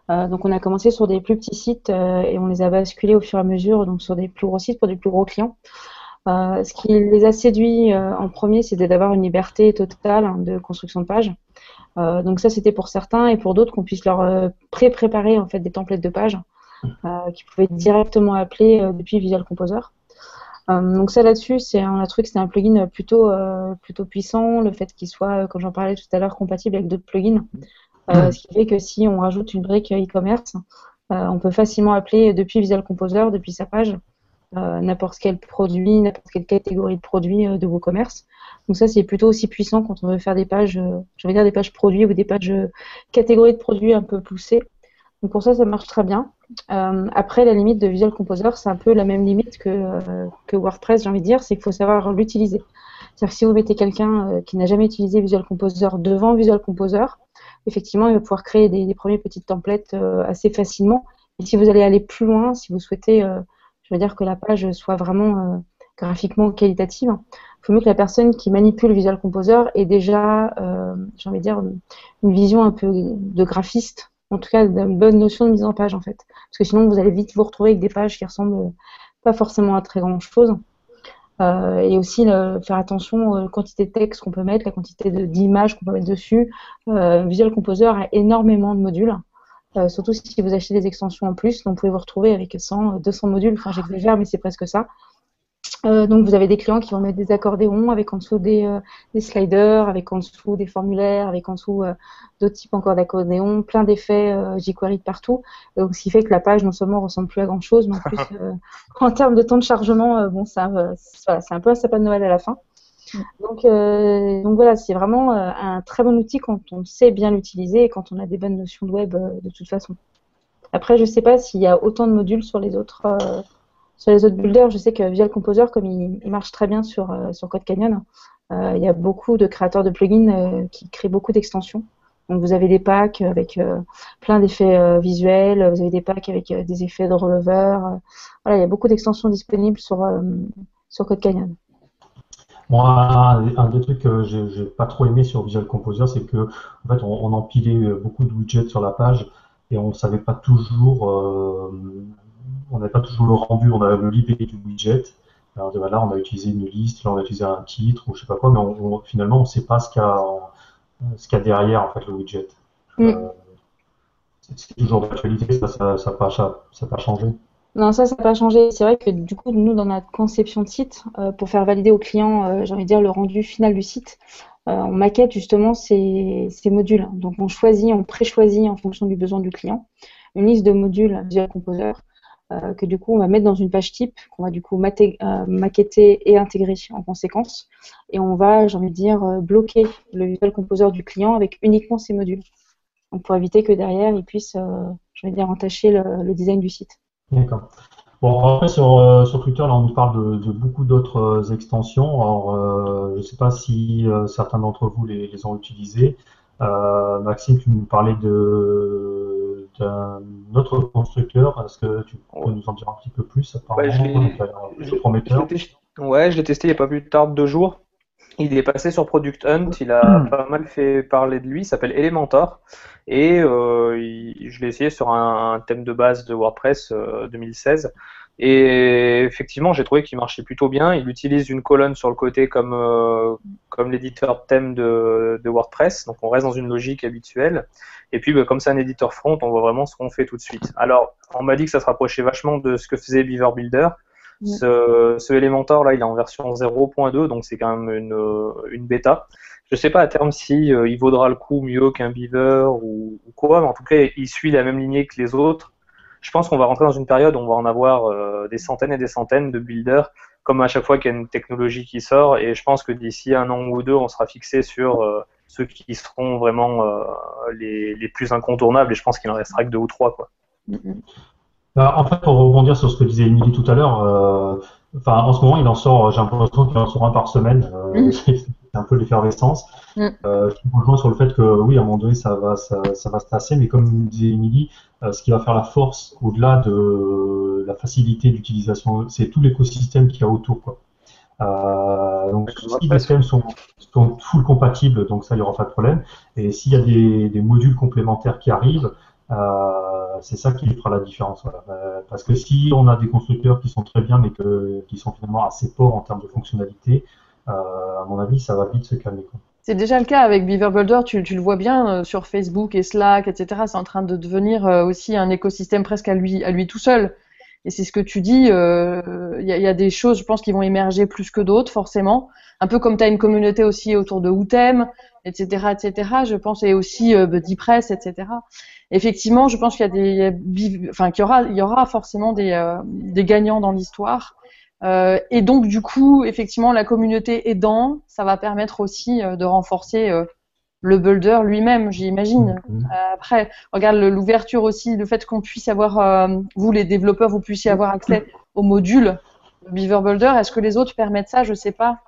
Euh, donc on a commencé sur des plus petits sites euh, et on les a basculés au fur et à mesure donc sur des plus gros sites pour des plus gros clients. Euh, ce qui les a séduits en premier, c'était d'avoir une liberté totale de construction de page. Donc ça, c'était pour certains et pour d'autres qu'on puisse leur pré-préparer en fait des templates de pages qui pouvaient directement appeler depuis Visual Composer. donc ça là-dessus, c'est on a trouvé que c'était un plugin plutôt plutôt puissant, le fait qu'il soit, comme j'en parlais tout à l'heure, compatible avec d'autres plugins. Euh, ce qui fait que si on rajoute une brique e-commerce, euh, on peut facilement appeler depuis Visual Composer, depuis sa page, euh, n'importe quel produit, n'importe quelle catégorie de produits de vos commerces. Donc ça, c'est plutôt aussi puissant quand on veut faire des pages, je vais dire des pages produits ou des pages catégories de produits un peu poussées. Donc pour ça, ça marche très bien. après, la limite de Visual Composer, c'est un peu la même limite que, que WordPress, j'ai envie de dire, c'est qu'il faut savoir l'utiliser. C'est-à-dire que si vous mettez quelqu'un qui n'a jamais utilisé Visual Composer devant Visual Composer, effectivement, il va pouvoir créer des, premiers petits templates euh, assez facilement. Et si vous allez aller plus loin, si vous souhaitez, euh, je veux dire que la page soit vraiment euh, graphiquement qualitative, il faut mieux que la personne qui manipule Visual Composer ait déjà, j'ai envie de dire, une vision un peu de graphiste, en tout cas d'une bonne notion de mise en page en fait. Parce que sinon, vous allez vite vous retrouver avec des pages qui ressemblent pas forcément à très grand chose. Euh, et aussi faire attention aux quantités de texte qu'on peut mettre, la quantité d'images qu'on peut mettre dessus. Euh, Visual Composer a énormément de modules. Euh, surtout si vous achetez des extensions en plus, donc vous pouvez vous retrouver avec 100, 200 modules, enfin j'exagère, mais c'est presque ça. Euh, donc vous avez des clients qui vont mettre des accordéons avec en dessous des, euh, des sliders, avec en dessous des formulaires, avec en dessous euh, d'autres types encore d'accordéons, plein d'effets jQuery de partout. Donc ce qui fait que la page non seulement ressemble plus à grand chose, mais en plus en termes de temps de chargement, bon ça, c'est un peu un sapin de Noël à la fin. Donc, donc voilà, c'est vraiment un très bon outil quand on sait bien l'utiliser et quand on a des bonnes notions de web de toute façon. Après, je ne sais pas s'il y a autant de modules sur les autres sur les autres builders, je sais que Visual Composer, comme il, marche très bien sur, euh, Code Canyon, euh, il y a beaucoup de créateurs de plugins euh, qui créent beaucoup d'extensions. Donc vous avez des packs avec plein d'effets visuels, vous avez des packs avec des effets de rollover. voilà, il y a beaucoup d'extensions disponibles sur Code Canyon. Moi, un, des trucs que j'ai pas trop aimé sur Visual Composer, c'est que en fait, on, on, empilait beaucoup de widgets sur la page et on ne savait pas toujours on n'a pas toujours le rendu, on a le libé du widget. Alors là, on a utilisé une liste, là, on a utilisé un titre ou je sais pas quoi, mais finalement, on ne sait pas ce qu'il y, a derrière en fait le widget. Mm. Euh, c'est toujours d'actualité, ça n'a ça, pas, pas changé. Non, ça, ça n'a pas changé. C'est vrai que du coup, nous, dans notre conception de site, euh, pour faire valider aux clients, euh, j'ai envie de dire, le rendu final du site, on maquette justement ces, modules. Donc, on choisit, on pré-choisit en fonction du besoin du client une liste de modules Visual Composer euh, que du coup on va mettre dans une page type qu'on va du coup euh, maqueter et intégrer en conséquence. Et on va, j'ai envie de dire, euh, bloquer le Visual Composer du client avec uniquement ces modules. Donc pour éviter que derrière il puisse, j'ai envie de dire, entacher le, design du site. D'accord. Bon, après, sur, sur, Twitter, là, on nous parle de, beaucoup d'autres extensions. Alors, je ne sais pas si certains d'entre vous les, les ont utilisées. Maxime, tu nous parlais de d'un autre constructeur? Est-ce que tu peux nous en dire un petit peu plus je prometteur? Ouais, je l'ai testé il n'y a pas plus tard de deux jours. Il est passé sur Product Hunt, il a hmm. pas mal fait parler de lui, il s'appelle Elementor. Et euh, je l'ai essayé sur un, thème de base de WordPress 2016. Euh, et effectivement, j'ai trouvé qu'il marchait plutôt bien. Il utilise une colonne sur le côté comme, euh, comme l'éditeur thème de, de, WordPress. Donc on reste dans une logique habituelle. Et puis, bah, comme c'est un éditeur front, on voit vraiment ce qu'on fait tout de suite. Alors, on m'a dit que ça se rapprochait vachement de ce que faisait Beaver Builder. Ce, ce Elementor là, il est en version 0.2, donc c'est quand même une, une bêta. Je sais pas à terme si euh, il vaudra le coup mieux qu'un Beaver ou, ou, quoi, mais en tout cas, il suit la même lignée que les autres. Je pense qu'on va rentrer dans une période où on va en avoir euh, des centaines et des centaines de builders, comme à chaque fois qu'il y a une technologie qui sort. Et je pense que d'ici un an ou deux, on sera fixé sur euh, ceux qui seront vraiment les, les, plus incontournables. Et je pense qu'il en restera que deux ou trois, quoi. Mm-hmm. Bah, en fait, pour rebondir sur ce que disait Émilie tout à l'heure, euh, enfin, en ce moment, il en sort, j'ai l'impression qu'il en sort un par semaine. Euh, mm. c'est un peu l'effervescence. Mm. Euh, je rejoins sur le fait que, oui, à un moment donné, ça va, ça, va se tasser, mais comme disait Émilie, euh, ce qui va faire la force, au-delà de la facilité d'utilisation, c'est tout l'écosystème qu'il y a autour. Quoi. Donc si les systèmes sont, sont full compatibles, donc ça, il n'y aura pas de problème. Et s'il y a des, des, modules complémentaires qui arrivent, euh, c'est ça qui fera la différence. Euh, parce que si on a des constructeurs qui sont très bien, mais qui sont finalement assez pauvres en termes de fonctionnalité, euh, à mon avis, ça va vite se calmer. C'est déjà le cas avec Beaver Builder, tu, le vois bien sur Facebook et Slack, etc. C'est en train de devenir aussi un écosystème presque à lui, à lui tout seul. Et c'est ce que tu dis, il y, y, a des choses, je pense, qui vont émerger plus que d'autres, forcément. Un peu comme tu as une communauté aussi autour de Wootem, etc., etc. Je pense, et aussi BuddyPress, etc effectivement, je pense qu'il y a des, enfin, qu'il y aura, il y aura forcément des, euh, des gagnants dans l'histoire. Euh, et donc, du coup, effectivement, la communauté aidant, ça va permettre aussi euh, de renforcer euh, le builder lui-même, j'imagine. Mm-hmm. après, regarde l'ouverture aussi, le fait qu'on puisse avoir, vous les développeurs, vous puissiez avoir accès aux modules Beaver Builder. Est-ce que les autres permettent ça? Je sais pas.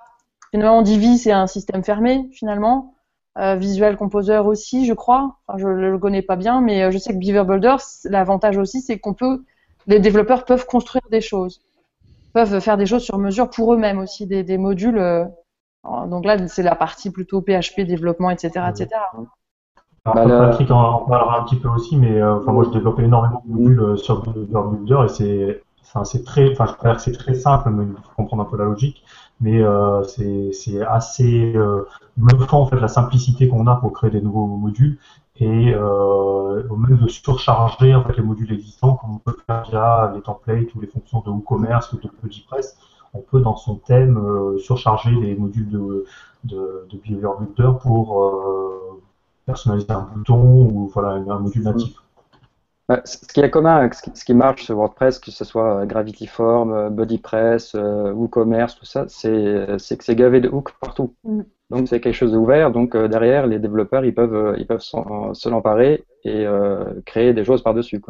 Finalement, Divi, c'est un système fermé, finalement. Euh, Visual Composer aussi, je crois. Enfin, je le connais pas bien, mais euh, je sais que Beaver Builder, l'avantage aussi, c'est qu'on peut, les développeurs peuvent construire des choses, peuvent faire des choses sur mesure pour eux-mêmes aussi, des, des modules. Euh, donc là, c'est la partie plutôt PHP, développement, etc., etc. Bah, Patrick en, parlera un petit peu aussi, mais enfin, moi, je développe énormément de modules sur Beaver Builder et c'est Enfin, c'est très, enfin, je que c'est très simple, mais il faut comprendre un peu la logique. Mais euh, c'est assez euh, bluffant en fait la simplicité qu'on a pour créer des nouveaux modules et euh, même de surcharger en fait les modules existants comme on peut faire via les templates ou les fonctions de WooCommerce ou de PodiPress. On peut dans son thème euh, surcharger les modules de, de, de Behavior Builder pour euh, personnaliser un bouton ou voilà un module natif. Bah, ce qui est commun avec ce qui marche sur WordPress, que ce soit Gravity Form, euh, BodyPress, euh, WooCommerce, tout ça, c'est que c'est gavé de hooks partout. Mm. Donc c'est quelque chose d'ouvert. Donc derrière, les développeurs, ils peuvent, ils peuvent se l'emparer et créer des choses par-dessus.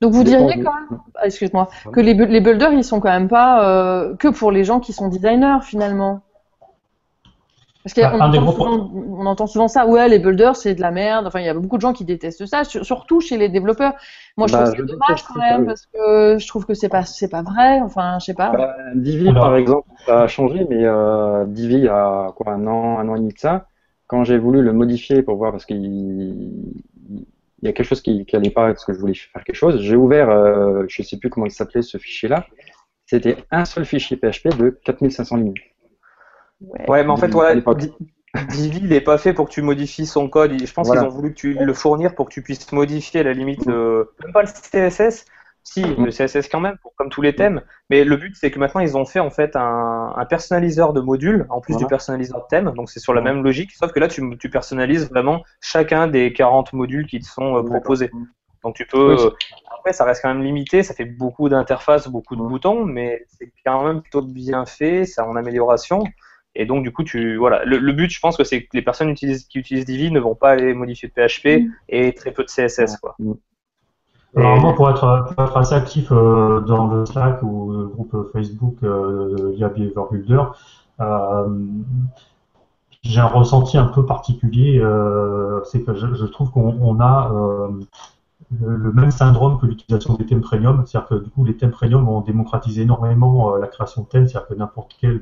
Donc vous diriez quand même, ah, excuse-moi, que les, les builders, ils sont quand même pas que pour les gens qui sont designers finalement. Parce qu'on entend, on entend souvent ça, ouais, les builders, c'est de la merde. Enfin, il y a beaucoup de gens qui détestent ça, surtout chez les développeurs. Moi, je bah, trouve c'est dommage quand même, parce que je trouve que c'est pas, c'est pas vrai. Enfin, je sais pas. Bah, Divi, par exemple, ça a changé, mais euh, Divi, il y a quoi, un an, un an et demi de ça, quand j'ai voulu le modifier pour voir, parce qu'il il y a quelque chose qui n'allait pas, parce que je voulais faire quelque chose, j'ai ouvert, euh, je sais plus comment il s'appelait ce fichier-là, c'était un seul fichier PHP de 4500 lignes. Ouais, mais en fait, voilà, Divi, il n'est pas fait pour que tu modifies son code. Je pense qu'ils ont voulu que tu le fournir pour que tu puisses modifier à la limite, même pas le CSS. Si, le CSS quand même, pour, comme tous les thèmes. Mais le but, c'est que maintenant, ils ont fait en fait un, un personnaliseur de modules, en plus du personnaliseur de thème. Donc, c'est sur la même logique, sauf que là, tu, tu, personnalises vraiment chacun des 40 modules qui te sont euh, proposés. Donc, tu peux. Euh, après, ça reste quand même limité, ça fait beaucoup d'interfaces, beaucoup de boutons, mais c'est quand même plutôt bien fait, c'est en amélioration. Et donc, du coup, tu, voilà. Le, but, je pense que c'est que les personnes qui utilisent Divi ne vont pas aller modifier de PHP mm. et très peu de CSS, quoi. Mm. Alors, moi, pour être, assez actif euh, dans le Slack ou le groupe Facebook euh, via euh, j'ai un ressenti un peu particulier. c'est que je, trouve qu'on a le, même syndrome que l'utilisation des thèmes premium, c'est-à-dire que du coup les thèmes premium ont démocratisé énormément la création de thèmes, c'est-à-dire que n'importe quel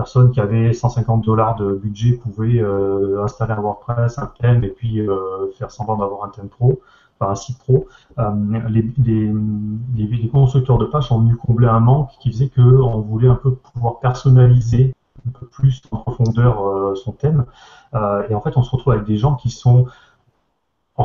personne qui avait 150 dollars de budget pouvait euh, installer un WordPress, un thème et puis euh, faire semblant d'avoir un thème pro, enfin un site pro. Euh, les, constructeurs de pages ont venu combler un manque qui faisait qu'on voulait un peu pouvoir personnaliser un peu plus en profondeur son thème. et en fait, on se retrouve avec des gens qui sont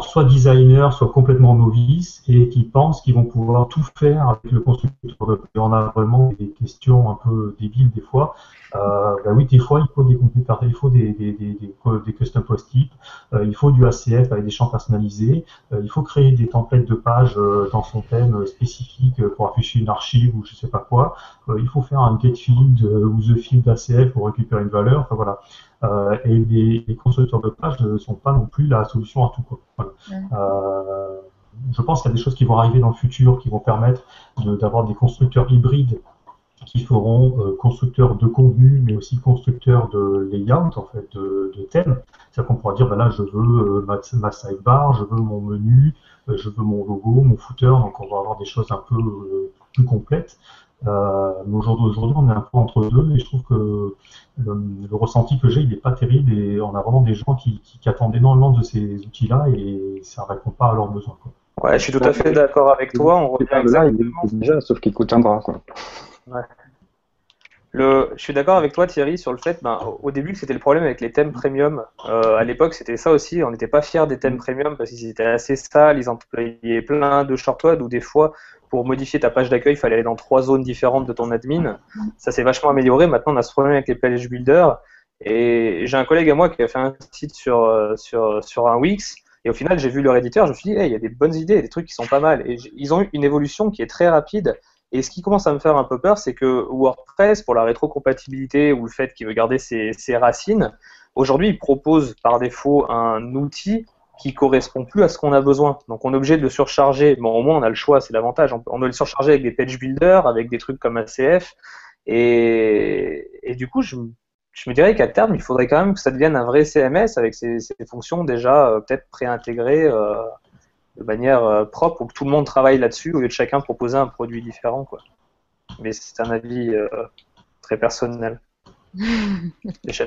soit designers, soit complètement novices, et qui pensent qu'ils vont pouvoir tout faire avec le constructeur de On a vraiment des questions un peu débiles des fois. Euh, bah oui, des fois, il faut des il faut des, custom post types, euh, il faut du ACF avec des champs personnalisés, euh, il faut créer des templates de pages euh, dans son thème spécifique pour afficher une archive ou je sais pas quoi. il faut faire un get field ou the field ACF pour récupérer une valeur. Enfin voilà. Euh, et les, constructeurs de pages ne sont pas non plus la solution à tout. Quoi. Euh, je pense qu'il y a des choses qui vont arriver dans le futur qui vont permettre d'avoir des constructeurs hybrides qui feront euh, constructeurs de contenu, mais aussi constructeurs de layout, en fait, de, de thèmes. C'est-à-dire qu'on pourra dire, ben là, je veux ma, ma, sidebar, je veux mon menu, je veux mon logo, mon footer, donc on va avoir des choses un peu plus complètes. Euh, mais aujourd'hui, on est un peu entre deux et je trouve que le, ressenti que j'ai, il n'est pas terrible et on a vraiment des gens qui, qui, attendent énormément de ces outils-là et ça ne répond pas à leurs besoins. Quoi. Ouais, je suis tout à fait d'accord avec toi. On revient exactement. Déjà, sauf qu'il coûte un bras. Quoi. Ouais. Le, je suis d'accord avec toi Thierry sur le fait, ben, au début c'était le problème avec les thèmes premium. Euh, à l'époque c'était ça aussi, on n'était pas fiers des thèmes premium parce qu'ils étaient assez sales, ils employaient plein de shortcodes ou des fois pour modifier ta page d'accueil, il fallait aller dans trois zones différentes de ton admin. Ça s'est vachement amélioré. Maintenant, on a ce problème avec les page builders. Et j'ai un collègue à moi qui a fait un site sur, euh, sur, sur un Wix. Et au final, j'ai vu leur éditeur, je me suis dit, il y a des bonnes idées, des trucs qui sont pas mal. Et ils ont eu une évolution qui est très rapide. Et ce qui commence à me faire un peu peur, c'est que WordPress, pour la rétrocompatibilité ou le fait qu'il veut garder ses, ses racines, aujourd'hui, il propose par défaut un outil qui correspond plus à ce qu'on a besoin. Donc on est obligé de le surcharger. Bon, au moins on a le choix, c'est l'avantage. On, on, doit le surcharger avec des page builders, avec des trucs comme ACF. Et, et du coup, je, je me dirais qu'à terme, il faudrait quand même que ça devienne un vrai CMS avec ses, fonctions déjà euh, peut-être préintégrées euh, de manière euh, propre ou que tout le monde travaille là-dessus au lieu de chacun proposer un produit différent. Quoi. Mais c'est un avis très personnel. je,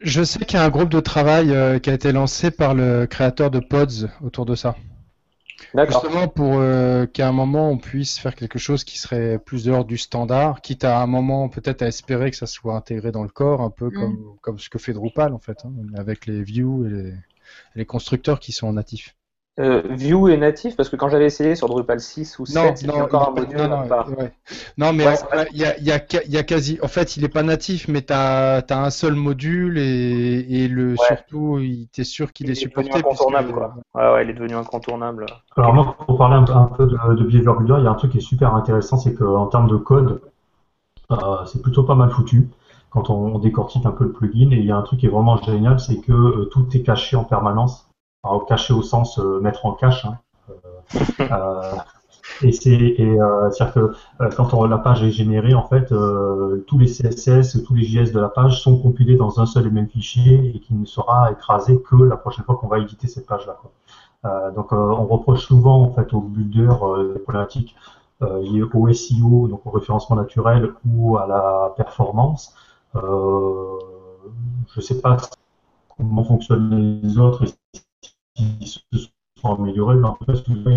je sais qu'il y a un groupe de travail euh, qui a été lancé par le créateur de Pods autour de ça. Justement pour euh, qu'à un moment on puisse faire quelque chose qui serait plus dehors du standard, quitte à un moment peut-être à espérer que ça soit intégré dans le corps, un peu mm. comme, comme ce que fait Drupal en fait, hein, avec les views et les, les constructeurs qui sont natifs. Euh, Vue est natif parce que quand j'avais essayé sur Drupal 6 ou 7, il encore un module non, non, non mais il y, a, y, a, y, a, quasi. En fait, il est pas natif, mais tu as, as, un seul module et, et le surtout, tu es sûr qu'il est, supporté. Il est devenu incontournable, quoi. Ouais, ouais, il est devenu incontournable. Alors, moi, pour parler un, un peu de, de Behavior Builder, il y a un truc qui est super intéressant, c'est qu'en termes de code, euh, c'est plutôt pas mal foutu quand on, on, décortique un peu le plugin. Et il y a un truc qui est vraiment génial, c'est que euh, tout est caché en permanence. Caché au sens euh, mettre en cache. Hein. Euh, euh, et c'est à dire que quand on, la page est générée, en fait, tous les CSS, tous les JS de la page sont compilés dans un seul et même fichier et qui ne sera écrasé que la prochaine fois qu'on va éditer cette page-là. donc, on reproche souvent en fait au builder des problématiques liées au SEO, donc au référencement naturel ou à la performance. je ne sais pas comment fonctionnent les autres qui se sont améliorés, mais en tout cas,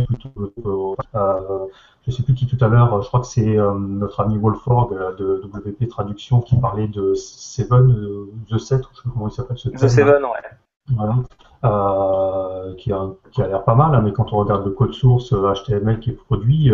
plutôt, euh, je sais plus qui tout à l'heure, je crois que c'est euh, notre ami Wolford euh, de WP Traduction qui parlait de Seven, The 7, je sais pas comment il s'appelle ce The Seven, ouais. Voilà. Euh, qui a, qui a l'air pas mal, hein, mais quand on regarde le code source HTML qui est produit,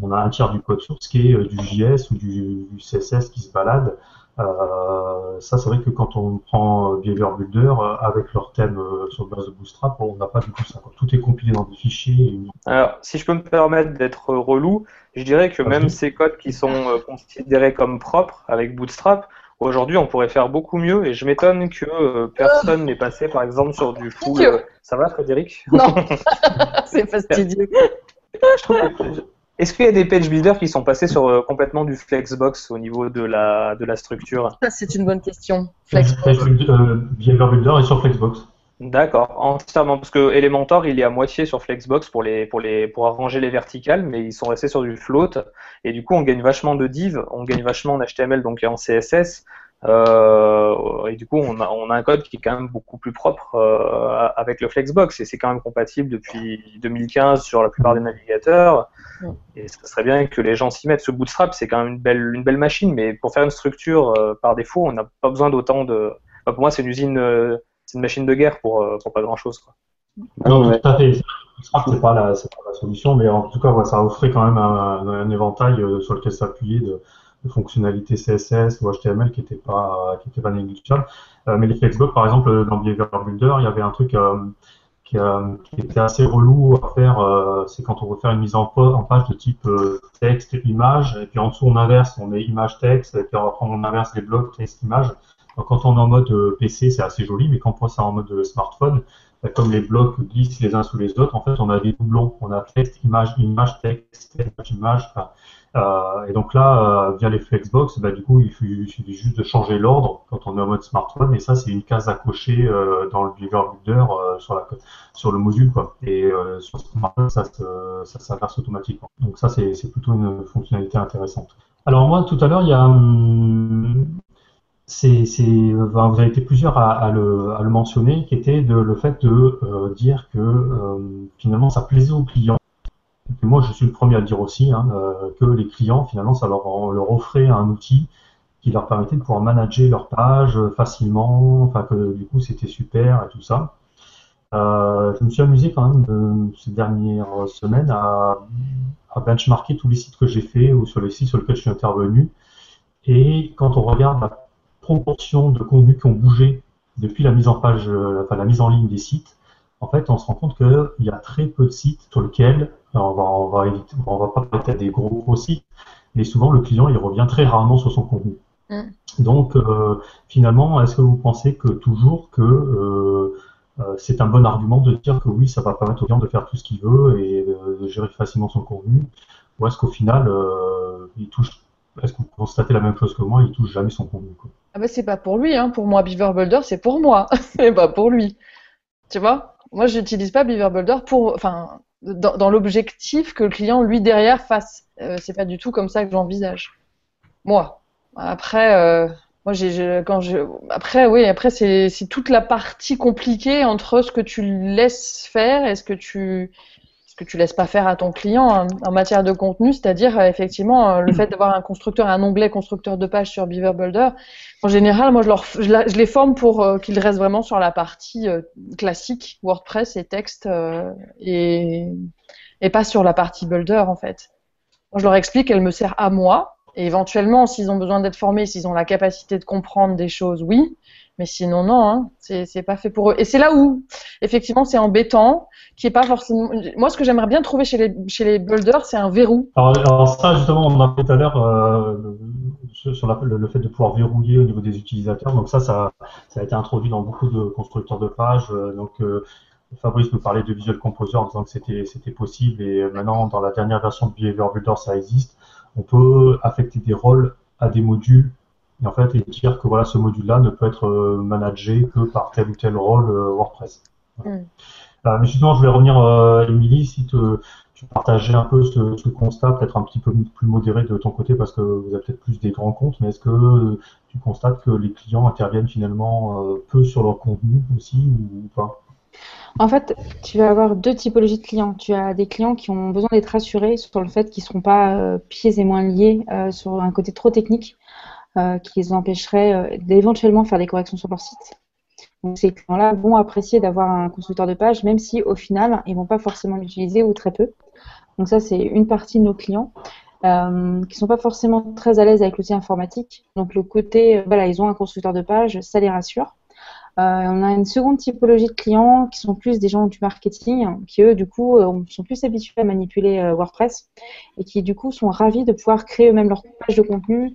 on a un tiers du code source qui est du JS ou du, du CSS qui se balade. Euh, ça, c'est vrai que quand on prend Behavior Builder euh, avec leur thème euh, sur base de Bootstrap, on n'a pas du tout ça. Tout est compilé dans des fichiers. Alors, si je peux me permettre d'être relou, je dirais que même ces codes qui sont considérés comme propres avec Bootstrap, aujourd'hui, on pourrait faire beaucoup mieux. Et je m'étonne que personne n'ait passé, par exemple, sur du full. Ça va, Frédéric? Non, c'est fastidieux. je trouve est-ce qu'il y a des page builders qui sont passés sur euh, complètement du Flexbox au niveau de la, de la structure? Ça, c'est une bonne question. Flexbox. Euh, Builder est sur Flexbox. D'accord, entièrement, parce que Elementor, il est à moitié sur Flexbox pour, les, pour, les, pour arranger les verticales, mais ils sont restés sur du float, et du coup, on gagne vachement de div, on gagne vachement en HTML, donc en CSS, euh, et du coup, on a, on a, un code qui est quand même beaucoup plus propre euh, avec le Flexbox, et c'est quand même compatible depuis 2015 sur la plupart des navigateurs, et ce serait bien que les gens s'y mettent. Ce Bootstrap, c'est quand même une belle, une belle machine, mais pour faire une structure euh, par défaut, on n'a pas besoin d'autant de... Enfin, pour moi, c'est une usine euh, c'est une machine de guerre pour, euh, pour pas grand chose. Quoi. Non, tout à fait. C'est pas, la, pas la solution, mais en tout cas, ça offrait quand même un, un éventail sur lequel s'appuyer de, de, fonctionnalités CSS ou HTML qui n'étaient pas, qui pas négligeables. Euh, mais les Flexbox, par exemple, dans Behavior Builder, il y avait un truc euh, qui, euh, qui, était assez relou à faire. c'est quand on veut faire une mise en, page de type texte, image, et puis en dessous on inverse, on met image, texte, et puis après on inverse les blocs texte, image quand on est en mode PC, c'est assez joli, mais quand on passe en mode smartphone, comme les blocs glissent les uns sous les autres, en fait, on a des doublons. On a texte, image, image, texte, image, image. Euh, et donc là, via les Flexbox, bah, du coup, il suffit, juste de changer l'ordre quand on est en mode smartphone. Et ça, c'est une case à cocher dans le Beaver Builder sur, la, sur le module. Quoi. Et sur smartphone, ça, ça s'inverse automatiquement. Donc ça, c'est plutôt une fonctionnalité intéressante. Alors moi, tout à l'heure, il y a hum, c'est, vous avez été plusieurs à, le, mentionner, qui était le fait de euh, dire que euh, finalement ça plaisait aux clients. Moi, je suis le premier à le dire aussi, hein, euh, que les clients, finalement, ça leur, offrait un outil qui leur permettait de pouvoir manager leur page facilement, enfin que du coup c'était super et tout ça. je me suis amusé quand même ces dernières semaines à, à benchmarker tous les sites que j'ai fait ou sur les sites sur lesquels je suis intervenu. Et quand on regarde la proportion de contenus qui ont bougé depuis la mise en page, euh, enfin la mise en ligne des sites, en fait, on se rend compte qu'il y a très peu de sites sur lesquels on va, on va éviter, on va pas peut-être des gros, gros sites, mais souvent le client il revient très rarement sur son contenu. Mm. Donc euh, finalement, est-ce que vous pensez que toujours que euh, c'est un bon argument de dire que oui, ça va permettre au client de faire tout ce qu'il veut et de, gérer facilement son contenu, ou est-ce qu'au final, il touche est-ce que vous constatez la même chose que moi Il touche jamais son contenu. Quoi. Ah bah c'est pas pour lui, hein. pour moi Beaver Builder c'est pour moi, c'est pas pour lui. Tu vois? Moi j'utilise pas Beaver Builder pour, enfin, dans, l'objectif que le client lui derrière fasse. Euh, c'est pas du tout comme ça que j'envisage. Moi. Après, euh, moi j'ai, quand je, après oui, après c'est, c'est toute la partie compliquée entre ce que tu laisses faire et ce que tu que tu laisses pas faire à ton client en, matière de contenu, c'est-à-dire euh, effectivement euh, le fait d'avoir un constructeur, un onglet constructeur de page sur Beaver Builder. En général, moi je, leur, je, les forme pour euh, qu'ils restent vraiment sur la partie classique WordPress et texte et, et pas sur la partie Builder en fait. Moi, je leur explique qu'elle me sert à moi et éventuellement, s'ils ont besoin d'être formés, s'ils ont la capacité de comprendre des choses, oui. Mais sinon, non, hein, c'est pas fait pour eux. Et c'est là où, effectivement, c'est embêtant, qui est pas forcément. Moi, ce que j'aimerais bien trouver chez les, chez les builders, c'est un verrou. Alors, ça, justement, on en a parlé tout à l'heure euh, sur le, fait de pouvoir verrouiller au niveau des utilisateurs. Donc ça, ça, ça a été introduit dans beaucoup de constructeurs de pages. Euh, donc euh, Fabrice nous parlait de Visual Composer en disant que c'était possible. Et maintenant, dans la dernière version de Behavior Builder, ça existe. On peut affecter des rôles à des modules et en fait et dire que voilà ce module-là ne peut être euh, managé que par tel ou tel rôle euh, WordPress. Mm. Euh, mais justement, je voulais revenir, euh, Émilie, si tu partageais un peu ce, constat, peut-être un petit peu plus modéré de ton côté, parce que vous avez peut-être plus des grands comptes, mais est-ce que tu constates que les clients interviennent finalement peu sur leur contenu aussi ou, pas? En fait, tu vas avoir deux typologies de clients. Tu as des clients qui ont besoin d'être rassurés sur le fait qu'ils ne seront pas pieds et moins liés sur un côté trop technique. Euh, qui les empêcherait euh, d'éventuellement faire des corrections sur leur site. Donc ces clients-là vont apprécier d'avoir un constructeur de page, même si au final, ils vont pas forcément l'utiliser ou très peu. Donc ça, c'est une partie de nos clients. Euh, qui sont pas forcément très à l'aise avec l'outil informatique. Donc le côté, euh, voilà, ils ont un constructeur de page, ça les rassure. On a une seconde typologie de clients qui sont plus des gens du marketing, qui eux, du coup, sont plus habitués à manipuler WordPress et qui, du coup, sont ravis de pouvoir créer eux-mêmes leur page de contenu,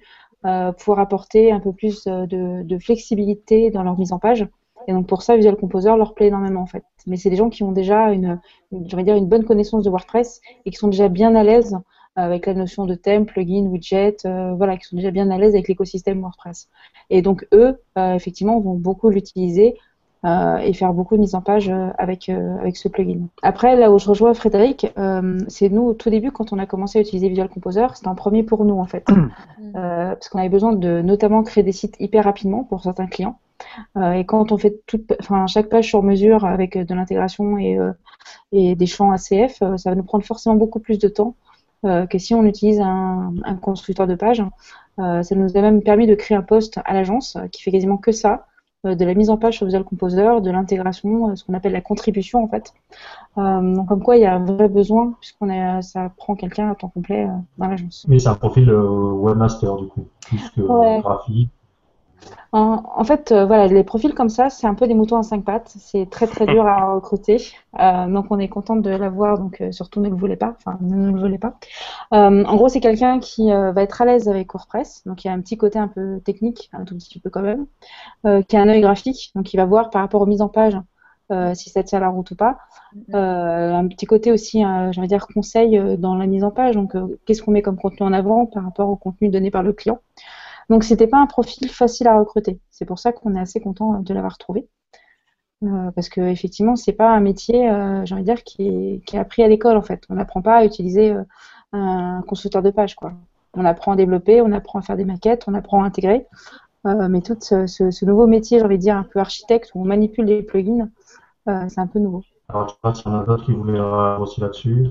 pour apporter un peu plus euh, de, flexibilité dans leur mise en page. Et donc pour ça, Visual Composer leur plaît énormément en fait. Mais c'est des gens qui ont déjà une, dire une bonne connaissance de WordPress et qui sont déjà bien à l'aise avec la notion de thème, plugin, widget, euh, voilà, qui sont déjà bien à l'aise avec l'écosystème WordPress. Et donc eux, effectivement, vont beaucoup l'utiliser euh, et faire beaucoup de mise en page euh, avec, euh, avec ce plugin. Après, là où je rejoins Frédéric, c'est nous, au tout début, quand on a commencé à utiliser Visual Composer, c'était un premier pour nous, en fait. parce qu'on avait besoin de notamment créer des sites hyper rapidement pour certains clients. et quand on fait toute, enfin, chaque page sur mesure avec de l'intégration et, et des champs ACF, ça va nous prendre forcément beaucoup plus de temps que si on utilise un, un constructeur de page. ça nous a même permis de créer un poste à l'agence qui fait quasiment que ça, euh, de la mise en page sur Visual Composer, de l'intégration, euh, ce qu'on appelle la contribution en fait. Euh, donc comme quoi il y a un vrai besoin puisqu'on est, ça prend quelqu'un à temps complet dans l'agence. Mais c'est un profil webmaster du coup, plus que ouais. graphique. En, fait, euh, voilà, les profils comme ça, c'est un peu des moutons à cinq pattes. C'est très très dur à recruter. Euh, donc on est contente de l'avoir. Donc euh, surtout ne le voulez pas. Enfin, ne le voulez pas. en gros, c'est quelqu'un qui va être à l'aise avec WordPress. Donc il y a un petit côté un peu technique, un tout petit peu quand même, qui a un œil graphique. Donc il va voir par rapport aux mises en page si ça tient la route ou pas. un petit côté aussi, j'allais dire, conseil dans la mise en page. Donc, qu'est-ce qu'on met comme contenu en avant par rapport au contenu donné par le client? Donc c'était pas un profil facile à recruter. C'est pour ça qu'on est assez content de l'avoir trouvé. Euh, parce que effectivement, c'est pas un métier, euh, j'ai envie de dire, qui est, qui est appris à l'école en fait. On n'apprend pas à utiliser euh, un constructeur de page, quoi. On apprend à développer, on apprend à faire des maquettes, on apprend à intégrer. Mais tout ce, nouveau métier, j'ai envie de dire, un peu architecte, où on manipule des plugins, c'est un peu nouveau. Alors, je sais pas s'il y en a d'autres qui voulaient aussi là-dessus.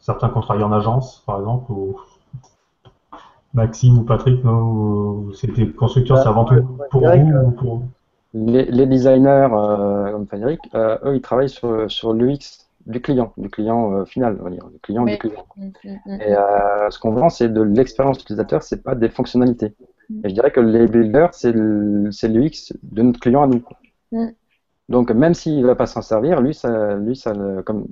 certains travaillé en agence, par exemple, ou Maxime ou Patrick, non C'était constructeur, c'est avant tout pour vous ou pour les, les designers euh, comme Frédéric, euh, eux, ils travaillent sur, sur l'UX du client, du client euh, final, on va dire, du client du client. Mm, mm, mm. Et euh, ce qu'on vend, c'est de l'expérience utilisateur, c'est pas des fonctionnalités. Et je dirais que les builders, c'est l'UX de notre client à nous. Donc même s'il ne va pas s'en servir, lui, ça, lui, ça, comme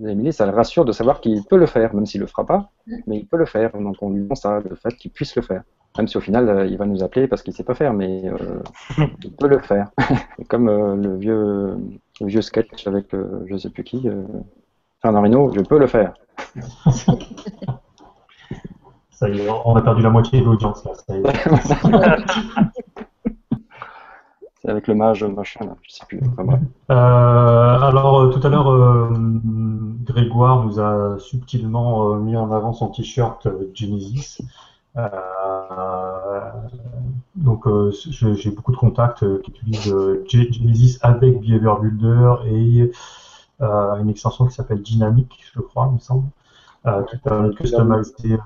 Émilie, ça le rassure de savoir qu'il peut le faire, même s'il ne le fera pas, mais il peut le faire. Donc on lui pense à le fait qu'il puisse le faire. Même si au final, euh, il va nous appeler parce qu'il ne sait pas faire, mais euh, il peut le faire. comme euh, le, vieux, le vieux sketch avec je ne sais plus qui, Fernand Rino, je peux le faire. ça y est, on a perdu la moitié de l'audience là. Avec le mage machin, là, je sais plus. Euh, alors euh, tout à l'heure, euh, Grégoire nous a subtilement mis en avant son t-shirt Genesis. donc j'ai beaucoup de contacts qui utilisent Genesis avec Behavior Builder et une extension qui s'appelle Dynamic, je crois, il me semble, qui permet de customiser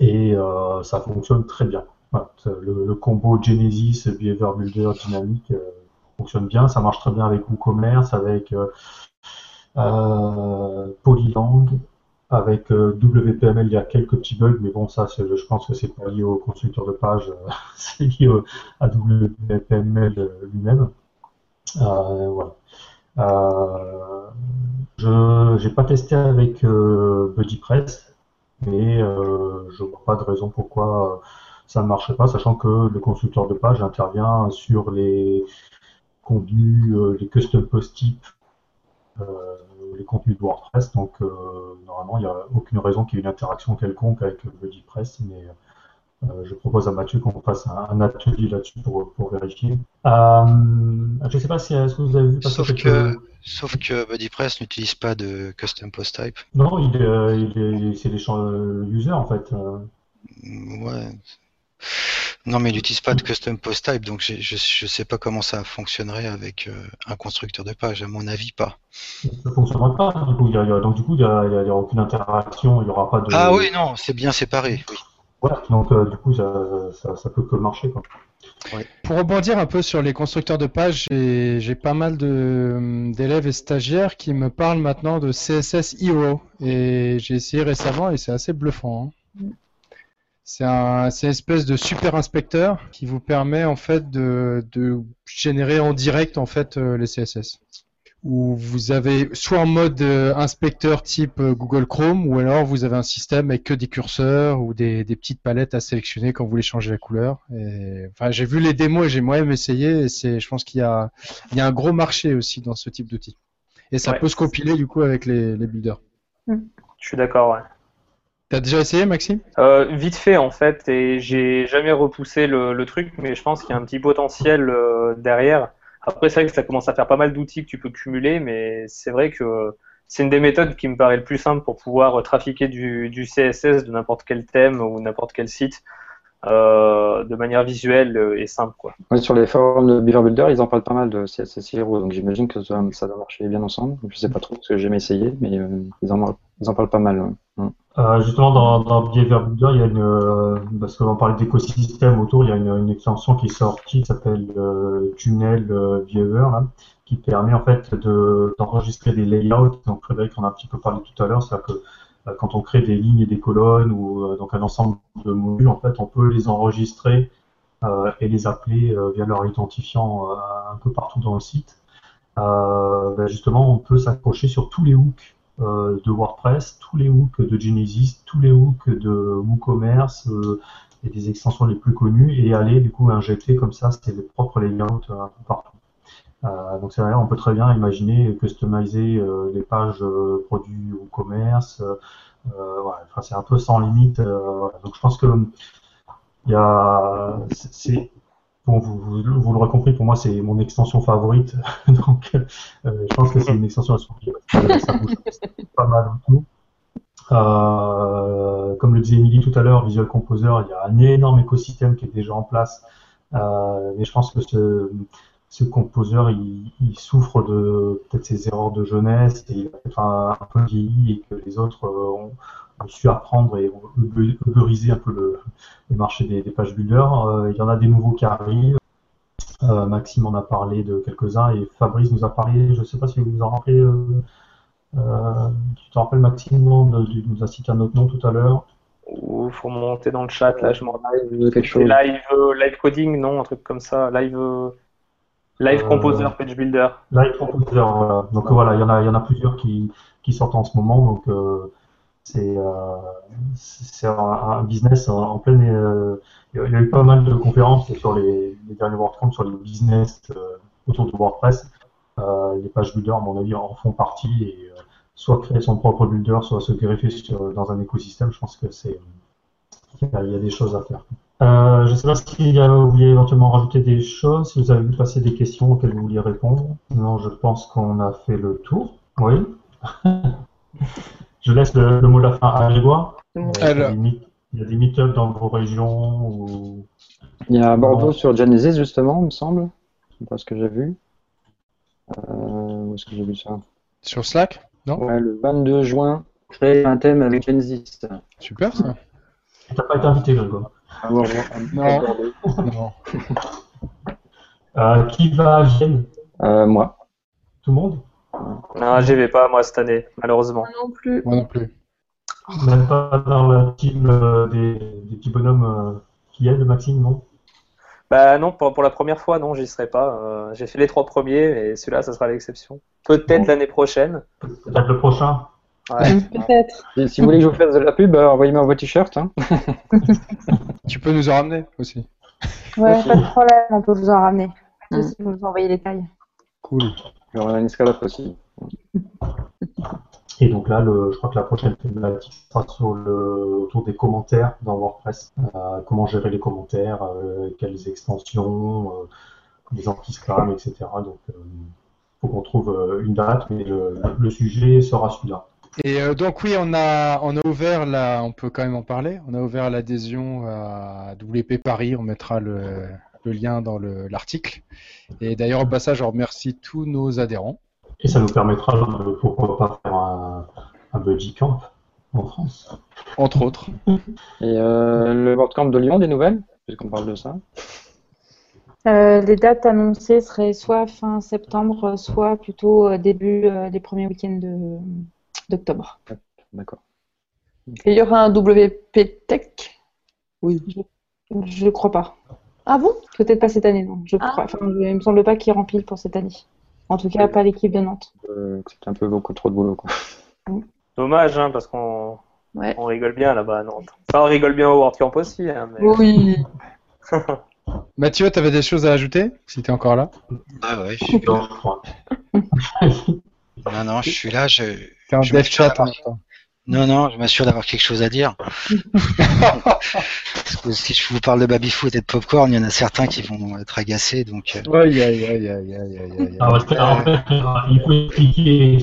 et ça fonctionne très bien le, combo Genesis, Behavior Builder, Dynamique euh, fonctionne bien. Ça marche très bien avec WooCommerce, avec euh, euh, Polylang, avec WPML. Il y a quelques petits bugs, mais bon, ça, je pense que c'est pas lié au constructeur de page, c'est lié à WPML lui-même. voilà. je n'ai pas testé avec BuddyPress, mais je vois pas de raison pourquoi ça ne marcherait pas, sachant que le constructeur de page intervient sur les contenus, euh, les custom post types, euh, les contenus de WordPress. Donc euh, normalement, il n'y a aucune raison qu'il y ait une interaction quelconque avec WordPress, mais je propose à Mathieu qu'on fasse un, atelier là-dessus pour, vérifier. je ne sais pas si est-ce que vous avez vu sauf que, sauf que BuddyPress n'utilise pas de custom post type. Non, il, c'est des champs user en fait. Ouais, non, mais il n'utilise pas de custom post type, donc je ne sais pas comment ça fonctionnerait avec euh, un constructeur de page. À mon avis, pas. Ça ne fonctionnera pas. Du coup, donc du coup, il n'y aura aucune interaction, il n'y aura pas de. Ah oui, non, c'est bien séparé. Voilà, donc euh, du coup, ça, ça, peut que marcher. Quoi. Pour rebondir un peu sur les constructeurs de pages, j'ai pas mal d'élèves et stagiaires qui me parlent maintenant de CSS Hero. Et j'ai essayé récemment et c'est assez bluffant. Hein. C'est un, une espèce de super inspecteur qui vous permet en fait de, générer en direct en fait euh, les CSS. Où vous avez soit en mode euh, inspecteur type euh, Google Chrome, ou alors vous avez un système avec que des curseurs ou des, petites palettes à sélectionner quand vous voulez changer la couleur. enfin, j'ai vu les démos et j'ai moi-même essayé. Et c'est, je pense qu'il y a, il y a un gros marché aussi dans ce type d'outil. Et ça peut se compiler du coup avec les, les builders. Je suis d'accord, ouais. T'as déjà essayé, Maxime? Euh, Vite fait, en fait, et j'ai jamais repoussé le, truc, mais je pense qu'il y a un petit potentiel euh, derrière. Après, c'est vrai que ça commence à faire pas mal d'outils que tu peux cumuler, mais c'est vrai que c'est une des méthodes qui me paraît le plus simple pour pouvoir trafiquer du, du CSS de n'importe quel thème ou n'importe quel site euh, de manière visuelle et simple. Quoi. Ouais, sur les forums de Beaver Builder, ils en parlent pas mal de CSS Hero, donc j'imagine que ça, ça, doit marcher bien ensemble. Je sais pas trop parce que j'ai jamais essayé, mais euh, ils, en, ils en parlent pas mal. Ouais. Euh, justement, dans, dans Beaver Builder, il y a une, euh, parce qu'on parlait d'écosystème autour, il y a une, extension qui est sortie qui s'appelle euh, Tunnel Viewer, là, qui permet en fait de, d'enregistrer des layouts. Donc Frédéric on a un petit peu parlé tout à l'heure, c'est-à-dire que quand on crée des lignes et des colonnes ou donc un ensemble de modules, en fait, on peut les enregistrer et les appeler via leur identifiant un peu partout dans le site. Ben justement, on peut s'accrocher sur tous les hooks de WordPress, tous les hooks de Genesis, tous les hooks de WooCommerce et des extensions les plus connues et aller du coup injecter comme ça ses propres layouts un peu partout. Euh, donc c'est vrai, on peut très bien imaginer customiser euh, les pages euh, produits ou commerce. Voilà, enfin, c'est un peu sans limite. Donc je pense que il y a, c'est, bon, vous, vous, vous l'aurez compris, pour moi c'est mon extension favorite. donc je pense que c'est une extension à surprise. Ça bouge pas mal autour. Euh, comme le disait Emily tout à l'heure, Visual Composer, il y a un énorme écosystème qui est déjà en place. Euh, mais je pense que ce, ce composeur, il, souffre de peut-être ses erreurs de jeunesse, et il a un peu vieilli et que les autres euh, ont, ont su apprendre et ont uberisé un peu le, le marché des, des page builders. Euh, il y en a des nouveaux qui arrivent. Euh, Maxime en a parlé de quelques-uns et Fabrice nous a parlé, je ne sais pas si vous vous en rappelez, euh, euh, tu te rappelles Maxime, non, de, nous a cité un autre nom tout à l'heure. Il faut monter dans le chat, là, je m'en rappelle. Quelque chose. Live, live coding, non, un truc comme ça, live... Live Composer, euh, Page Builder. Live Composer, voilà. Donc ouais. voilà, il y en a, il y en a plusieurs qui, qui sortent en ce moment. Donc euh, c'est euh, un, business en, pleine. Euh, il y a eu pas mal de conférences sur les, derniers WordCamp sur les business euh, autour de WordPress. Les pages builder, à mon avis, en font partie soit créer son propre builder, soit se greffer dans un écosystème. Je pense que c'est il y, a des choses à faire. Je ne sais pas si vous vouliez éventuellement rajouter des choses, si vous avez vu passer des questions auxquelles vous vouliez répondre. Non, je pense qu'on a fait le tour. Oui. je laisse le, le, mot de la fin à Grégoire. Alors. Il y a des meet-ups dans vos régions ou... Il y a à Bordeaux non. sur Genesis, justement, il me semble. C'est pas ce que j'ai vu. Euh, où est-ce que j'ai vu ça? Sur Slack Non? Ouais, le 22 juin, créer un thème avec Genesis. Super ça. T'as pas été invité, Grégoire? Ah, bon, non. non. Euh, qui va à Vienne? Euh, Moi. Tout le monde? Non, j'y vais pas, moi, cette année, malheureusement. Moi non plus. Moi non plus. Même pas dans la team euh, des, des, petits bonhommes euh, qui aident, Maxime, non? Bah non, pour, pour, la première fois, non, j'y serai pas. Euh, J'ai fait les trois premiers, et celui-là, ça sera l'exception. Peut-être bon. l'année prochaine. Peut-être le prochain. Ouais. Peut-être. Si vous voulez que je vous fasse de la pub, envoyez-moi vos t-shirts. Hein. tu peux nous en ramener aussi. Ouais, pas de problème, on peut vous en ramener. Mmh. Si vous nous envoyez les tailles. Cool. Il y aura une escalope aussi. Et donc là, le, je crois que la prochaine thématique sera sur le, autour des commentaires dans WordPress. Euh, comment gérer les commentaires, euh, quelles extensions, euh, les anti-spam, etc. Donc, il faut qu'on trouve une date, mais le, le sujet sera celui-là. Et euh, donc oui, on a on a ouvert la, on peut quand même en parler. On a ouvert l'adhésion à WP Paris. On mettra le, le lien dans l'article. Et d'ailleurs au passage, on remercie tous nos adhérents. Et ça nous permettra de pourquoi pas faire un, un budget camp en France. Entre autres. Et euh, le WordCamp de Lyon, des nouvelles Puisqu'on parle de ça. Euh, les dates annoncées seraient soit fin septembre, soit plutôt début euh, des premiers week-ends de d'octobre. D'accord. Et il y aura un WP Tech? Oui. Je, je crois pas. Ah bon? Peut-être pas cette année, non. Je crois. Ah. Enfin, je, il me semble pas qu'il rempile pour cette année. En tout cas, pas l'équipe de Nantes. Euh, c'est un peu beaucoup trop de boulot, quoi. Mm. Dommage, hein, parce qu'on ouais. on rigole bien là-bas à Nantes. Enfin, on rigole bien au WordCamp aussi. Hein, mais... Oui. Mathieu, tu avais des choses à ajouter Si tu es encore là? Ah ouais, je suis là. non, non, je suis là. Je, T'es en dev chat en Non, Non, je m'assure d'avoir quelque chose à dire. Parce que si je vous parle de baby-foot et de popcorn, il y en a certains qui vont être agacés. Donc, Aïe, aïe, aïe, aïe, aïe, en fait, il faut expliquer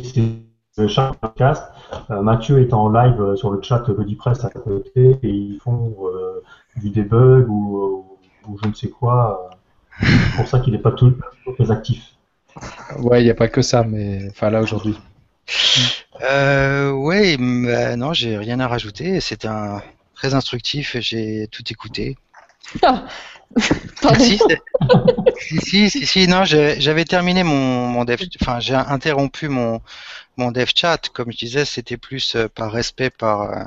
c'est chaque podcast. Euh, Mathieu est en live euh, sur le chat BuddyPress à côté et ils font euh, du debug ou, ou je ne sais quoi. C'est pour ça qu'il n'est pas tout très actif. Ouais, il n'y a pas que ça, mais enfin là aujourd'hui. Euh, ouais, bah, non, j'ai rien à rajouter. C'était un très instructif. J'ai tout écouté. Pardon. Si, c'est- si, si, si, si, non, j'avais terminé mon, mon dev, enfin, j'ai interrompu mon, mon dev chat. Comme je disais, c'était plus euh, par respect par, euh,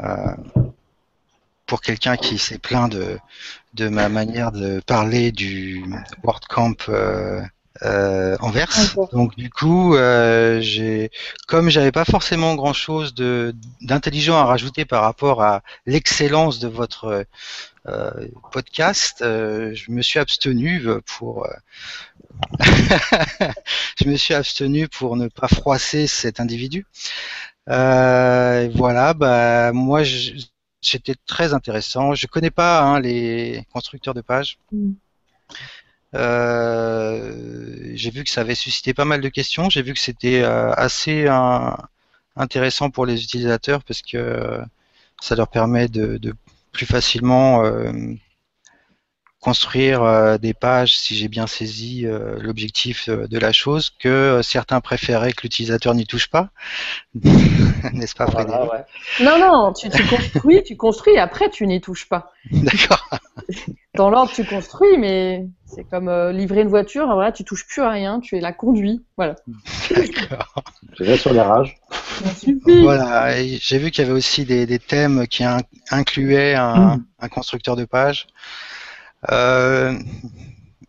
euh, pour quelqu'un qui s'est plaint de, de ma manière de parler du WordCamp euh, euh, Anvers. D'accord. Donc du coup, euh, j'ai, comme j'avais pas forcément grand chose de d'intelligent à rajouter par rapport à l'excellence de votre euh, podcast, euh, je me suis abstenu pour euh, je me suis abstenu pour ne pas froisser cet individu. Euh, voilà, bah moi je- j'étais très intéressant. Je connais pas hein, les constructeurs de pages. Mm. Euh, j'ai vu que ça avait suscité pas mal de questions. J'ai vu que c'était euh, assez intéressant pour les utilisateurs parce que euh, ça leur permet de, plus facilement construire euh, des pages, si j'ai bien saisi euh, l'objectif euh, de la chose, que euh, certains préféraient que l'utilisateur n'y touche pas. N'est-ce pas, Frédéric Voilà, ouais. Non, non, tu, tu construis, tu construis, et après tu n'y touches pas. D'accord. Dans l'ordre, tu construis, mais c'est comme euh, livrer une voiture, voilà, tu touches plus à rien, tu es la conduit. Voilà. D'accord. Je vais sur les rages. Voilà, j'ai vu qu'il y avait aussi des, des thèmes qui in- incluaient un, un constructeur de page. Euh,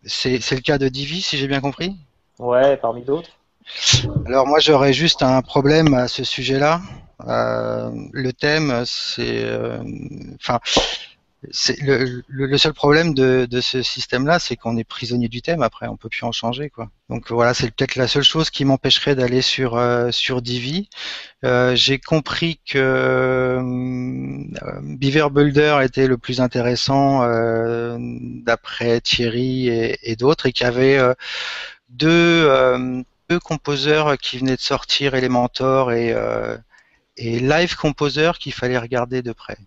c'est le cas de Divi, si j'ai bien compris? Ouais, parmi d'autres. Alors moi j'aurais juste un problème à ce sujet-là. Euh, le thème, c'est, euh, enfin, le, seul problème de, ce système-là, c'est qu'on est prisonnier du thème. Après, on peut plus en changer, quoi. Donc voilà, c'est peut-être la seule chose qui m'empêcherait d'aller sur euh, Divi. Euh, J'ai compris que euh, Beaver Builder était le plus intéressant d'après Thierry et, d'autres, et qu'il y avait deux deux composeurs qui venaient de sortir, Elementor et, et Live Composer qu'il fallait regarder de près.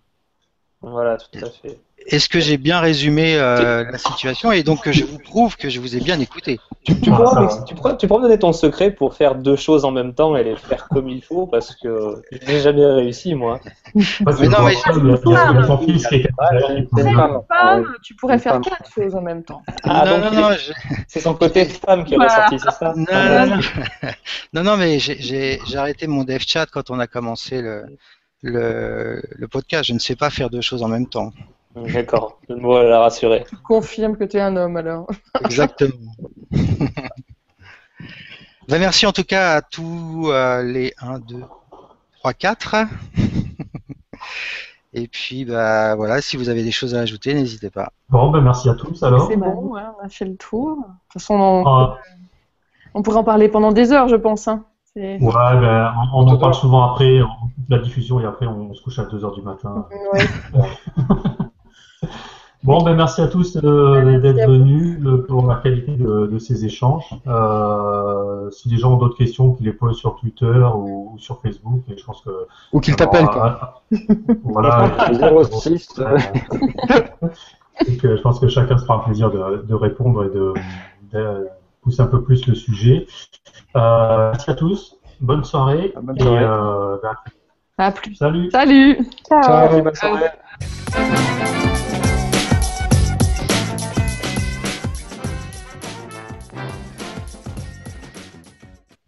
Voilà, tout à fait. Est-ce que j'ai bien résumé euh, la situation et donc que je vous prouve que je vous ai bien écouté? Tu, tu Ah, pourras, tu, pourras, tu pourras me donner ton secret pour faire deux choses en même temps et les faire comme il faut parce que je n'ai jamais réussi moi. Parce Mais non, mais- tu pourrais faire femme. quatre choses en même temps. Ah, Non, donc non, non, je- c'est son côté femme qui est Voilà. ressorti, c'est ça? Non, Ah, non, non. Non, non, mais j'ai arrêté mon dev chat quand on a commencé le, le, le podcast. Je ne sais pas faire deux choses en même temps. D'accord, je me la rassurer. Je confirme que tu es un homme alors. Exactement. Ben, merci en tout cas à tous euh, les 1, 2, 3, 4. Et puis, bah, voilà, si vous avez des choses à ajouter, n'hésitez pas. Bon, ben merci à tous alors. C'est bon, ouais, on a fait le tour. De toute façon, on, Ah, on pourrait en parler pendant des heures, je pense. hein. C'est- ouais, ben, on, on en parle souvent après, on- la diffusion, et après on se couche à 2h du matin. Ouais. Bon, ben merci à tous euh, d'être venus euh, pour la qualité de, de ces échanges. Euh, si les gens ont d'autres questions, qu'ils les posent sur Twitter ou, ou sur Facebook, et je pense que Ou qu'il t'appelle, quoi. Voilà. 06. Et que je pense que chacun se fera un plaisir de, de répondre et de, de pousser un peu plus le sujet. Euh, merci à tous. Bonne soirée. Bonne et, soirée. euh, ben, À plus. salut. Salut Ciao. Bonne soirée.